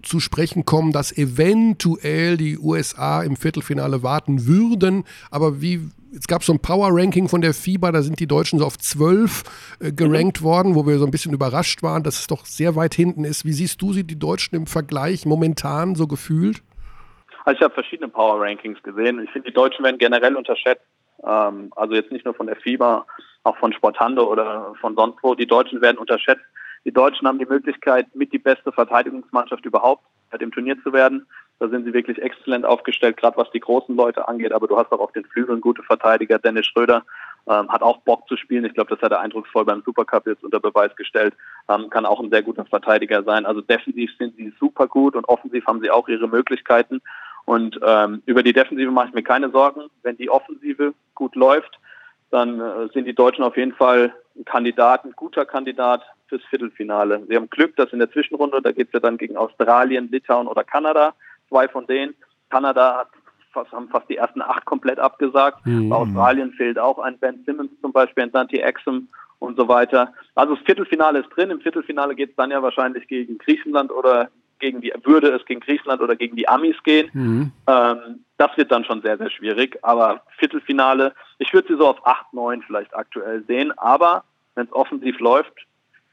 zu sprechen kommen, dass eventuell die USA im Viertelfinale warten würden. Aber wie, es gab so ein Power-Ranking von der FIBA, da sind die Deutschen so auf 12 äh, gerankt mhm. worden, wo wir so ein bisschen überrascht waren, dass es doch sehr weit hinten ist. Wie siehst du sie, die Deutschen im Vergleich momentan so gefühlt? Also ich habe verschiedene Power-Rankings gesehen. Ich finde, die Deutschen werden generell unterschätzt. Ähm, also jetzt nicht nur von der FIBA, auch von Sportando oder von sonst wo. Die Deutschen werden unterschätzt. Die Deutschen haben die Möglichkeit, mit die beste Verteidigungsmannschaft überhaupt bei dem Turnier zu werden. Da sind sie wirklich exzellent aufgestellt, gerade was die großen Leute angeht. Aber du hast auch auf den Flügeln gute Verteidiger. Dennis Schröder ähm, hat auch Bock zu spielen. Ich glaube, das hat er eindrucksvoll beim Supercup jetzt unter Beweis gestellt. Ähm, kann auch ein sehr guter Verteidiger sein. Also defensiv sind sie super gut und offensiv haben sie auch ihre Möglichkeiten. Und ähm, über die Defensive mache ich mir keine Sorgen. Wenn die Offensive gut läuft, dann äh, sind die Deutschen auf jeden Fall ein Kandidat, ein guter Kandidat fürs Viertelfinale. Sie haben Glück, dass in der Zwischenrunde, da geht es ja dann gegen Australien, Litauen oder Kanada, zwei von denen. Kanada hat fast, haben fast die ersten acht komplett abgesagt. Mhm. Bei Australien fehlt auch ein Ben Simmons zum Beispiel, ein Dante Exum und so weiter. Also das Viertelfinale ist drin. Im Viertelfinale geht es dann ja wahrscheinlich gegen Griechenland oder gegen die, würde es gegen Griechenland oder gegen die Amis gehen. Mhm. Ähm, das wird dann schon sehr, sehr schwierig. Aber Viertelfinale, ich würde sie so auf 8, 9 vielleicht aktuell sehen. Aber wenn es offensiv läuft,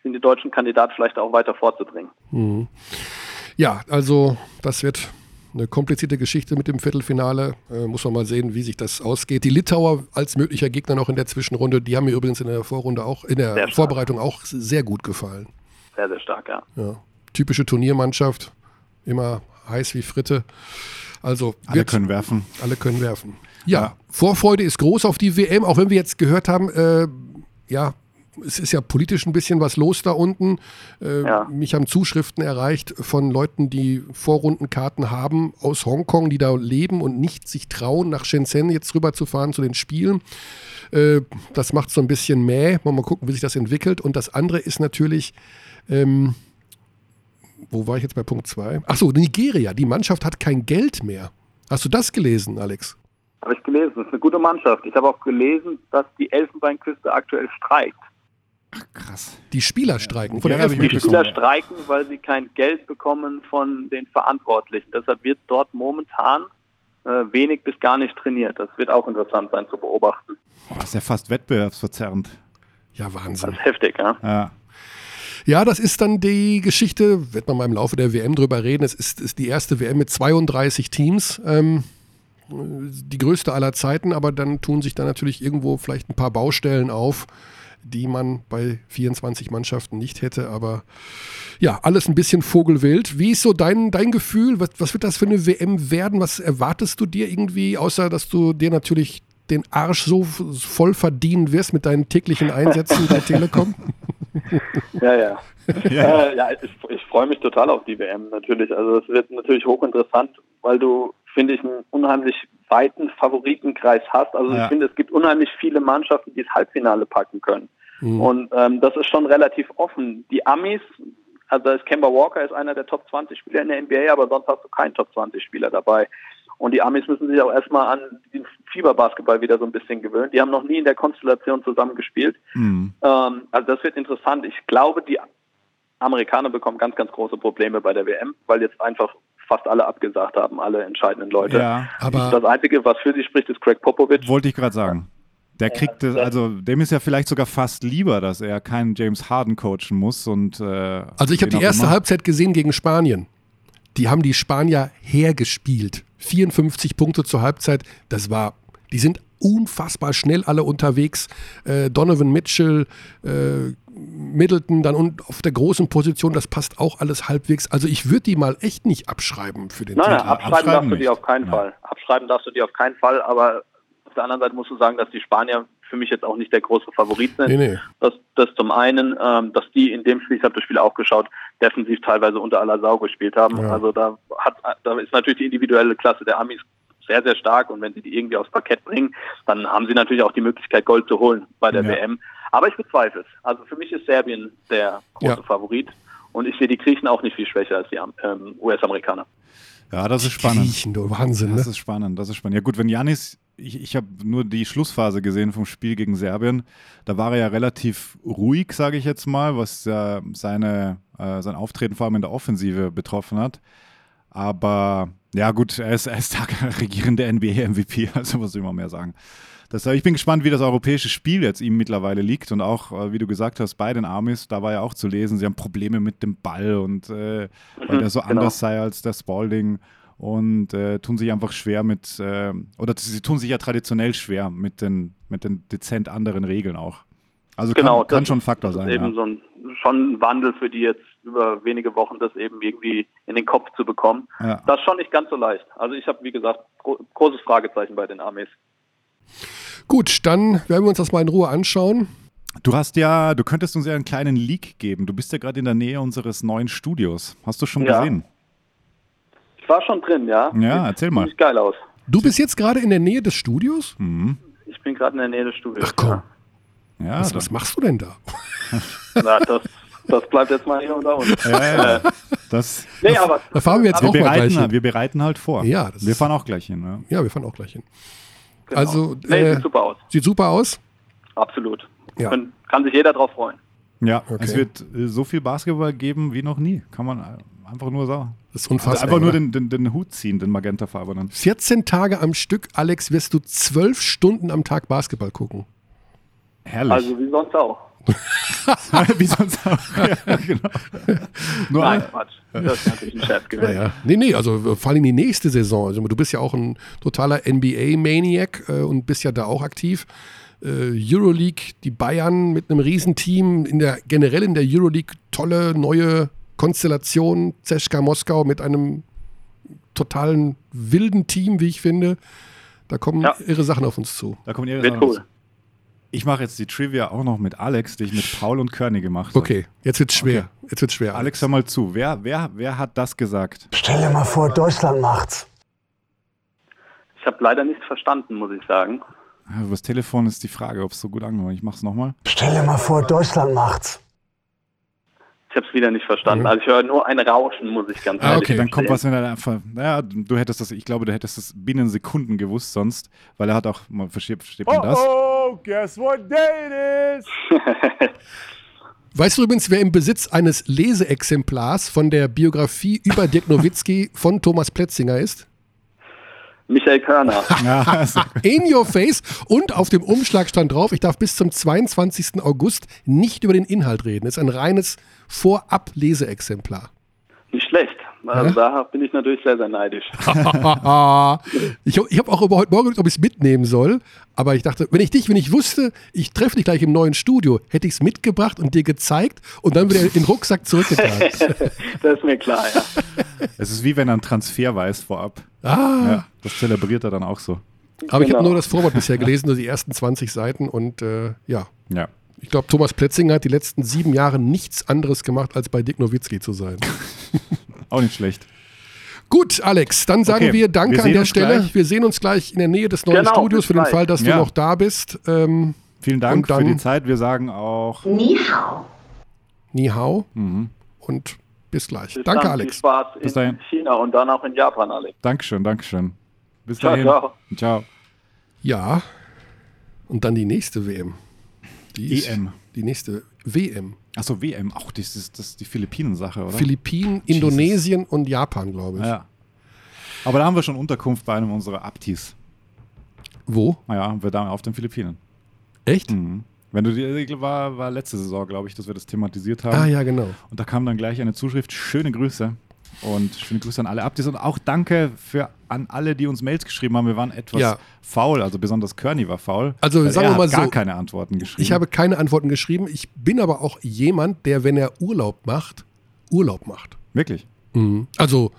sind die deutschen Kandidaten vielleicht auch weiter vorzubringen. Mhm. Ja, also das wird eine komplizierte Geschichte mit dem Viertelfinale. Äh, muss man mal sehen, wie sich das ausgeht. Die Litauer als möglicher Gegner noch in der Zwischenrunde, die haben mir übrigens in der Vorrunde auch, in der Vorbereitung auch sehr gut gefallen. Sehr, sehr stark, ja. ja typische Turniermannschaft, immer heiß wie Fritte. Also alle wird, können werfen. Alle können werfen. Ja, ja, Vorfreude ist groß auf die WM, auch wenn wir jetzt gehört haben, äh, ja, es ist ja politisch ein bisschen was los da unten. Äh, ja. Mich haben Zuschriften erreicht von Leuten, die Vorrundenkarten haben aus Hongkong, die da leben und nicht sich trauen, nach Shenzhen jetzt rüber zu fahren zu den Spielen. Äh, das macht so ein bisschen mäh. Mal gucken, wie sich das entwickelt. Und das andere ist natürlich, ähm, wo war ich jetzt bei Punkt 2? Achso, Nigeria, die Mannschaft hat kein Geld mehr. Hast du das gelesen, Alex? Habe ich gelesen, das ist eine gute Mannschaft. Ich habe auch gelesen, dass die Elfenbeinküste aktuell streikt. Ach, krass. Die Spieler streiken von der Die Spieler streiken, weil sie kein Geld bekommen von den Verantwortlichen. Deshalb wird dort momentan äh, wenig bis gar nicht trainiert. Das wird auch interessant sein zu beobachten. Das ist ja fast wettbewerbsverzerrend. Ja, Wahnsinn. Das ist heftig, ja. ja. Ja, das ist dann die Geschichte, wird man mal im Laufe der WM drüber reden. Es ist, ist die erste WM mit 32 Teams. Ähm, die größte aller Zeiten, aber dann tun sich da natürlich irgendwo vielleicht ein paar Baustellen auf, die man bei 24 Mannschaften nicht hätte. Aber ja, alles ein bisschen vogelwild. Wie ist so dein, dein Gefühl? Was, was wird das für eine WM werden? Was erwartest du dir irgendwie, außer dass du dir natürlich den Arsch so voll verdienen wirst mit deinen täglichen Einsätzen bei Telekom? *laughs* ja, ja. ja, äh, ja ich, ich freue mich total auf die WM natürlich. Also es wird natürlich hochinteressant, weil du, finde ich, einen unheimlich weiten Favoritenkreis hast. Also ja. ich finde, es gibt unheimlich viele Mannschaften, die das Halbfinale packen können. Mhm. Und ähm, das ist schon relativ offen. Die Amis, also ist Kemba Walker ist einer der Top 20 Spieler in der NBA, aber sonst hast du keinen Top 20 Spieler dabei. Und die Amis müssen sich auch erstmal an den Fieberbasketball wieder so ein bisschen gewöhnen. Die haben noch nie in der Konstellation zusammen gespielt. Mhm. Ähm, also das wird interessant. Ich glaube, die Amerikaner bekommen ganz, ganz große Probleme bei der WM, weil jetzt einfach fast alle abgesagt haben, alle entscheidenden Leute. Ja, aber das Einzige, was für sie spricht, ist Craig Popovich. Wollte ich gerade sagen. Der kriegt es, also dem ist ja vielleicht sogar fast lieber, dass er keinen James Harden coachen muss. Und, äh, also ich habe die erste immer. Halbzeit gesehen gegen Spanien. Die haben die Spanier hergespielt. 54 Punkte zur Halbzeit. Das war, die sind unfassbar schnell alle unterwegs. Äh, Donovan Mitchell, äh, Middleton dann und auf der großen Position, das passt auch alles halbwegs. Also ich würde die mal echt nicht abschreiben für den Nein, Titel. abschreiben, abschreiben darfst du die auf keinen ja. Fall. Abschreiben darfst du die auf keinen Fall, aber auf der anderen Seite musst du sagen, dass die Spanier für mich jetzt auch nicht der große Favorit sind. Nee, nee. Das, das zum einen, ähm, dass die in dem Spiel, ich habe das Spiel auch geschaut, defensiv teilweise unter aller Sau gespielt haben. Ja. Also da hat, da ist natürlich die individuelle Klasse der Amis sehr, sehr stark und wenn sie die irgendwie aufs Parkett bringen, dann haben sie natürlich auch die Möglichkeit, Gold zu holen bei der ja. WM. Aber ich bezweifle es. Also für mich ist Serbien der große ja. Favorit und ich sehe die Griechen auch nicht viel schwächer als die ähm, US-Amerikaner. Ja, das ist spannend. Griechen, du Wahnsinn, Das ne? ist spannend, das ist spannend. Ja gut, wenn Janis, ich, ich habe nur die Schlussphase gesehen vom Spiel gegen Serbien, da war er ja relativ ruhig, sage ich jetzt mal, was ja seine, äh, sein Auftreten vor allem in der Offensive betroffen hat. Aber ja gut, er ist, er ist der *laughs* regierende NBA-MVP, *laughs* also was soll man mehr sagen. Das, ich bin gespannt, wie das europäische Spiel jetzt ihm mittlerweile liegt und auch, äh, wie du gesagt hast, bei den Amis, da war ja auch zu lesen, sie haben Probleme mit dem Ball und äh, weil der so genau. anders sei als der Spalding und äh, tun sich einfach schwer mit, äh, oder sie tun sich ja traditionell schwer mit den, mit den dezent anderen Regeln auch. Also kann, Genau, kann das schon ein Faktor das sein. Ist eben Ja. so ein, schon ein Wandel für die jetzt über wenige Wochen, das eben irgendwie in den Kopf zu bekommen. Ja. Das ist schon nicht ganz so leicht. Also ich habe, wie gesagt, gro großes Fragezeichen bei den Amis. Gut, dann werden wir uns das mal in Ruhe anschauen. Du hast ja, du könntest uns ja einen kleinen Leak geben. Du bist ja gerade in der Nähe unseres neuen Studios. Hast du schon Ja. gesehen? Ich war schon drin, ja. Ja, erzähl mal. Sieht geil aus. Du bist jetzt gerade in der Nähe des Studios? Ich bin gerade in der Nähe des Studios. Ach komm, Ja, was, da- was machst du denn da? Ja. Na, das, das bleibt jetzt mal hier unter uns. ja, ja, ja. Das, Nee, aber Da fahren wir jetzt wir, auch mal gleich bereiten, hin. wir bereiten halt vor. Ja, das wir fahren auch gleich hin. Ja. Ja, wir fahren auch gleich hin. genau. Also, nee, äh, sieht super aus. Sieht super aus. Absolut. Ja. Kann, kann sich jeder drauf freuen. Ja, Okay. es wird äh, so viel Basketball geben wie noch nie. Kann man äh, einfach nur sagen. Das ist Also unfassbar. einfach nur den, den, den Hut ziehen, den magentafarbenen. 14 Tage am Stück, Alex, wirst du zwölf Stunden am Tag Basketball gucken. Herrlich. Also wie sonst auch. *laughs* wie sonst auch. ja, genau. Nur Nein, Quatsch. Das ist natürlich ein Scherz gewesen. Ja. Nee, nee, also äh, vor allem die nächste Saison. Also du bist ja auch ein totaler NBA-Maniac äh, und bist ja da auch aktiv. Äh, Euroleague, die Bayern mit einem Riesenteam, in der, generell in der Euroleague tolle neue Konstellation. Zeschka Moskau mit einem totalen wilden Team, wie ich finde. Da kommen Ja. irre Sachen auf uns zu. Da kommen ihre Wird Sachen cool. Ich mache jetzt die Trivia auch noch mit Alex, die ich mit Paul und Körny gemacht habe. Okay, jetzt wird's schwer. Jetzt wird's schwer. Alex, hör mal zu. Wer, wer, wer hat das gesagt? Stell dir mal vor, Deutschland macht's. Ich habe leider nichts verstanden, muss ich sagen. Ja, Über das Telefon ist die Frage, ob es so gut angekommen. Ich mach's nochmal. Stell dir mal vor, Deutschland macht's. Ich habe es wieder nicht verstanden. Also ich höre nur ein Rauschen, muss ich ganz Ah, ehrlich okay. Dann kommt was, gestehen. wenn er einfach. Naja, du hättest das, ich glaube, du hättest das binnen Sekunden gewusst sonst, weil er hat auch, man versteht, versteht man das? Uh-oh, guess what day it is? *laughs* Weißt du übrigens, wer im Besitz eines Leseexemplars von der Biografie über Dirk Nowitzki von Thomas Plätzinger ist? Michael Körner. *laughs* Also, In your face und auf dem Umschlag stand drauf, ich darf bis zum 22. August nicht über den Inhalt reden. Das ist ein reines Vorab-Leseexemplar. Nicht schlecht. Also da bin ich natürlich sehr, sehr neidisch. *laughs* ich ich habe auch über heute Morgen, überlegt, ob ich es mitnehmen soll, aber ich dachte, wenn ich dich, wenn ich wusste, ich treffe dich gleich im neuen Studio, hätte ich es mitgebracht und dir gezeigt und dann wieder in den Rucksack zurückgetragen. *laughs* Das ist mir klar, ja. es ist wie wenn er einen Transfer weiß vorab. ah, Ja, das zelebriert er dann auch so. aber ich habe Genau. nur das Vorwort bisher gelesen, nur die ersten 20 Seiten und äh, ja, Ja. ich glaube, Thomas Plätzinger hat die letzten sieben Jahre nichts anderes gemacht, als bei Dick Nowitzki zu sein. *laughs* Auch nicht schlecht. Gut, Alex, dann sagen Okay, wir Danke wir an der Stelle. gleich. Wir sehen uns gleich in der Nähe des neuen Genau, Studios für den. Fall, dass Ja. du noch da bist. Ähm, Vielen Dank dann- für die Zeit. Wir sagen auch Ni hao. Ni hao Mhm. und bis gleich. Bis Danke, dann, Alex. Viel Spaß Bis in dahin. China und dann auch in Japan, Alex. Dankeschön, Dankeschön. Bis Ciao, dahin. ciao. Ciao. Ja, und dann die nächste WM. Die ist- EM. Die nächste WM. Achso, WM. Auch das ist, das ist die Philippinen-Sache, oder? Philippinen, Indonesien und Japan, glaube ich. Ja. Aber da haben wir schon Unterkunft bei einem unserer Aptis. Wo? Naja, wir da auf den Philippinen. Echt? Mhm. Wenn du die, war, war letzte Saison, glaube ich, dass wir das thematisiert haben. Ah, ja, genau. Und da kam dann gleich eine Zuschrift. Schöne Grüße. Und schöne Grüße an alle Aptis. Und auch danke für an alle, die uns Mails geschrieben haben. Wir waren etwas Ja. faul, also besonders Kearney war faul. Also, sagen wir mal hat gar so, keine Antworten geschrieben. Ich habe keine Antworten geschrieben. Ich bin aber auch jemand, der, wenn er Urlaub macht, Urlaub macht. Wirklich? Also,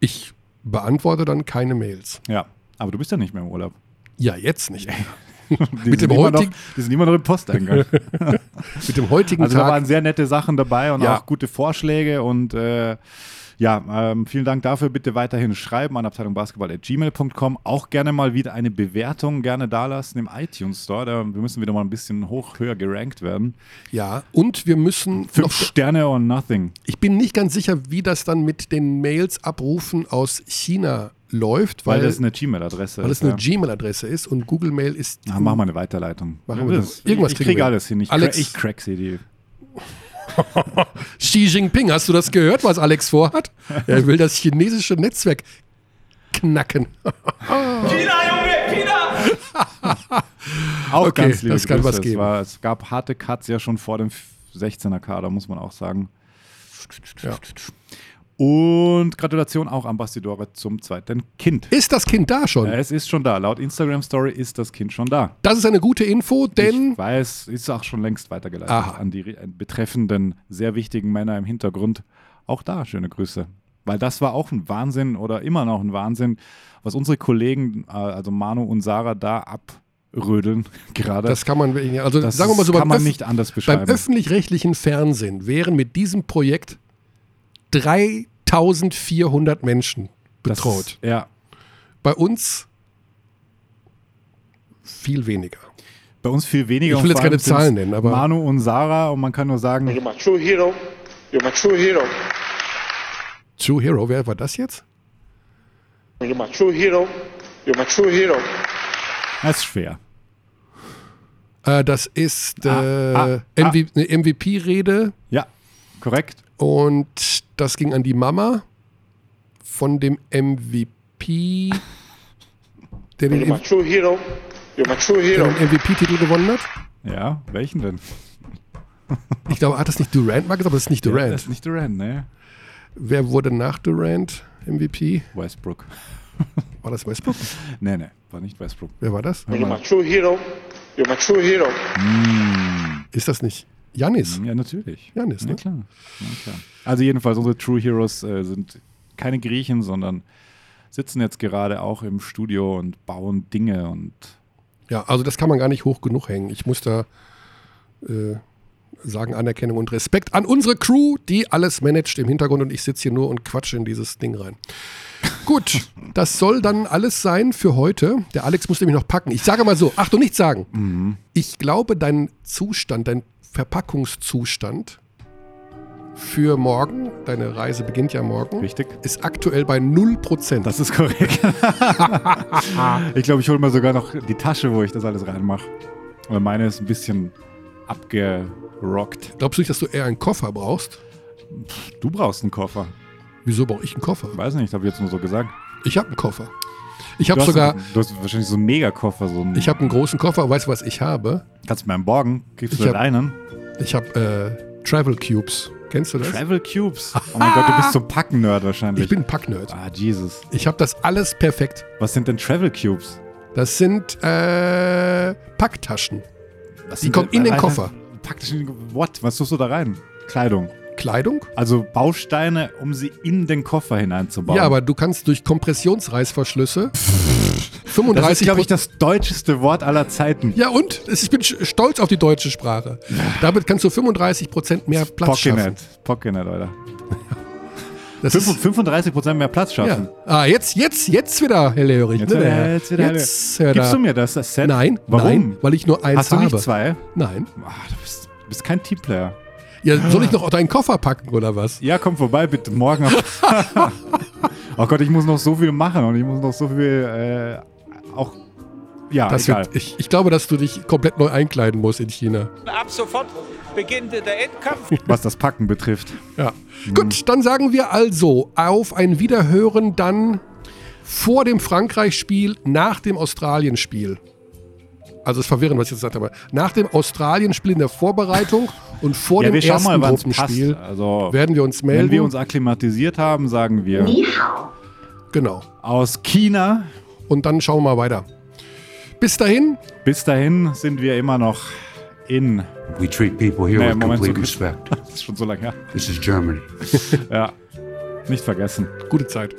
ich beantworte dann keine Mails. Ja. Aber du bist ja nicht mehr im Urlaub. Ja, jetzt nicht. *laughs* *laughs* Die Mit sind dem immer noch, heutigen- Die sind immer noch im Posteingang. *laughs* Mit dem heutigen Also da Tag. waren sehr nette Sachen dabei und Ja. auch gute Vorschläge und äh, Ja, ähm, vielen Dank dafür. Bitte weiterhin schreiben an abteilungbasketball.gmail.com. Auch gerne mal wieder eine Bewertung gerne dalassen im iTunes Store. Da, wir müssen wieder mal ein bisschen hoch, höher gerankt werden. Ja, und wir müssen Fünf noch, Sterne or nothing. ich bin nicht ganz sicher, wie das dann mit den Mails abrufen aus China läuft, Weil, weil, das eine Gmail-Adresse weil ist. es eine ja. Gmail-Adresse ist und Google Mail ist. Na, machen wir eine Weiterleitung. Machen wir das. Irgendwas ich kriegen kriege wir. alles hin. Ich, Alex- cra ich crack sie. Die. *laughs* Xi Jinping, hast du das gehört, was Alex vorhat? Er will das chinesische Netzwerk knacken. *laughs* Auch Okay, ganz liebe das kann Grüße. was Es, geben. war, es gab harte Cuts ja schon vor dem 16er Kader, muss man auch sagen. Ja. Und Gratulation auch Ambassadore zum zweiten Kind. Ist das Kind da schon? Ja, es ist schon da. Laut Instagram Story ist das Kind schon da. Das ist eine gute Info, denn ich weiß, ist auch schon längst weitergeleitet Aha. an die re- betreffenden sehr wichtigen Männer im Hintergrund. Auch da schöne Grüße. Weil das war auch ein Wahnsinn oder immer noch ein Wahnsinn, was unsere Kollegen, äh, also Manu und Sarah, da abrödeln *laughs* gerade. das kann man also Das sagen wir mal so, kann beim, man nicht anders beim beschreiben. öffentlich-rechtlichen Fernsehen wären mit diesem Projekt 3400 Menschen Das- betraut. Ja. Bei uns viel weniger. Bei uns viel weniger. Ich will jetzt keine Zahlen nennen, aber- Manu und Sarah und man kann nur sagen, You're my true hero. You're my true hero. True Hero, wer war das jetzt? You're my true hero. You're my true hero. das ist schwer. Äh, das ist äh, Ah, ah, MV eine MVP-Rede Ja, korrekt. und das ging an die Mama von dem MVP, der den, You're my true hero. You're my true der hero. den MVP-Titel gewonnen hat. Ja, welchen denn? Ich glaube, hat das nicht Durant mal gesagt, aber das ist nicht Ja, Durant. das ist nicht Durant, ne? Wer wurde nach Durant MVP? Westbrook. War das Westbrook? *laughs* Nee, nee, war nicht Westbrook. Wer war das? You're my true hero. You're my true hero. Ist das nicht Janis? Ja, natürlich. Janis, Ja, ne? klar. Ja, klar. Also jedenfalls, unsere True Heroes äh, sind keine Griechen, sondern sitzen jetzt gerade auch im Studio und bauen Dinge und Ja, also das kann man gar nicht hoch genug hängen. Ich muss da äh, sagen Anerkennung und Respekt an unsere Crew, die alles managt im Hintergrund und ich sitze hier nur und quatsche in dieses Ding rein. Gut, *laughs* das soll dann alles sein für heute. Der Alex muss nämlich noch packen. Ich sage mal so, Achtung, nicht sagen. Ich glaube, dein Zustand, dein Verpackungszustand für morgen, deine Reise beginnt ja morgen, richtig. ist aktuell bei 0%. Das ist korrekt. *laughs* ich glaube, ich hole mir sogar noch die Tasche, wo ich das alles reinmache. Weil meine ist ein bisschen abgerockt. Glaubst du nicht, dass du eher einen Koffer brauchst? Du brauchst einen Koffer. Wieso brauche ich einen Koffer? Weiß nicht, habe ich jetzt nur so gesagt. Ich habe einen Koffer. Ich Du habe hast sogar, einen- du hast wahrscheinlich so einen Megakoffer. So einen, ich habe einen großen Koffer. Weißt du, was ich habe? Kannst du mir einen borgen? Gibst du Ich hab- einen? Ich habe äh, Travel Cubes. Kennst du das? Travel Cubes. *laughs* Oh mein Gott, du bist so ein Packen-Nerd wahrscheinlich. Ich bin ein Packnerd. Ah, Jesus. Ich habe das alles perfekt. Was sind denn Travel Cubes? Das sind äh, Packtaschen. Was Die kommen in den Alter, Koffer. Praktisch in What? Was tust du da rein? Kleidung. Kleidung? Also Bausteine, um sie in den Koffer hineinzubauen. Ja, aber du kannst durch Kompressionsreißverschlüsse *laughs* 35 das ist, glaube ich, das deutscheste Wort aller Zeiten. Ja und? Ich bin stolz auf die deutsche Sprache. Damit kannst du 35% mehr Platz schaffen. Pockenet. Pockenet, Alter. *laughs* Das Fünf- ist, 35% mehr Platz schaffen. ja. Ah, jetzt, jetzt, jetzt wieder hellhörig. Jetzt, ne, der wieder, Herr? jetzt, wieder, jetzt hör Gibst du mir das, das Set? Nein, Warum? nein, weil ich nur eins Hast du habe. nicht zwei? Nein. Ah, du bist, du bist kein Teamplayer. Ja, soll ich noch deinen Koffer packen oder was? Ja, komm vorbei, bitte. Morgen. *laughs* *laughs* oh Gott, ich muss noch so viel machen und ich muss noch so viel äh, auch. Ja, Das egal. wird, ich, ich glaube, dass du dich komplett neu einkleiden musst in China. Ab sofort beginnt der Endkampf. *laughs* was das Packen betrifft. Ja. Gut, dann sagen wir also auf ein Wiederhören dann vor dem Frankreich-Spiel, nach dem Australien-Spiel. Also es ist verwirrend, was ich jetzt gesagt habe. Nach dem Australien-Spiel in der Vorbereitung und vor ja, dem ersten mal. Gruppenspiel Also, werden wir uns melden. wenn wir uns akklimatisiert haben, sagen wir genau. aus China. Und dann schauen wir mal weiter. Bis dahin, Bis dahin sind wir immer noch in. We treat people here Nee, with Moment, complete so- respect. *laughs* Das ist schon so lange her. This is Germany. *laughs* Ja. Nicht vergessen. gute Zeit.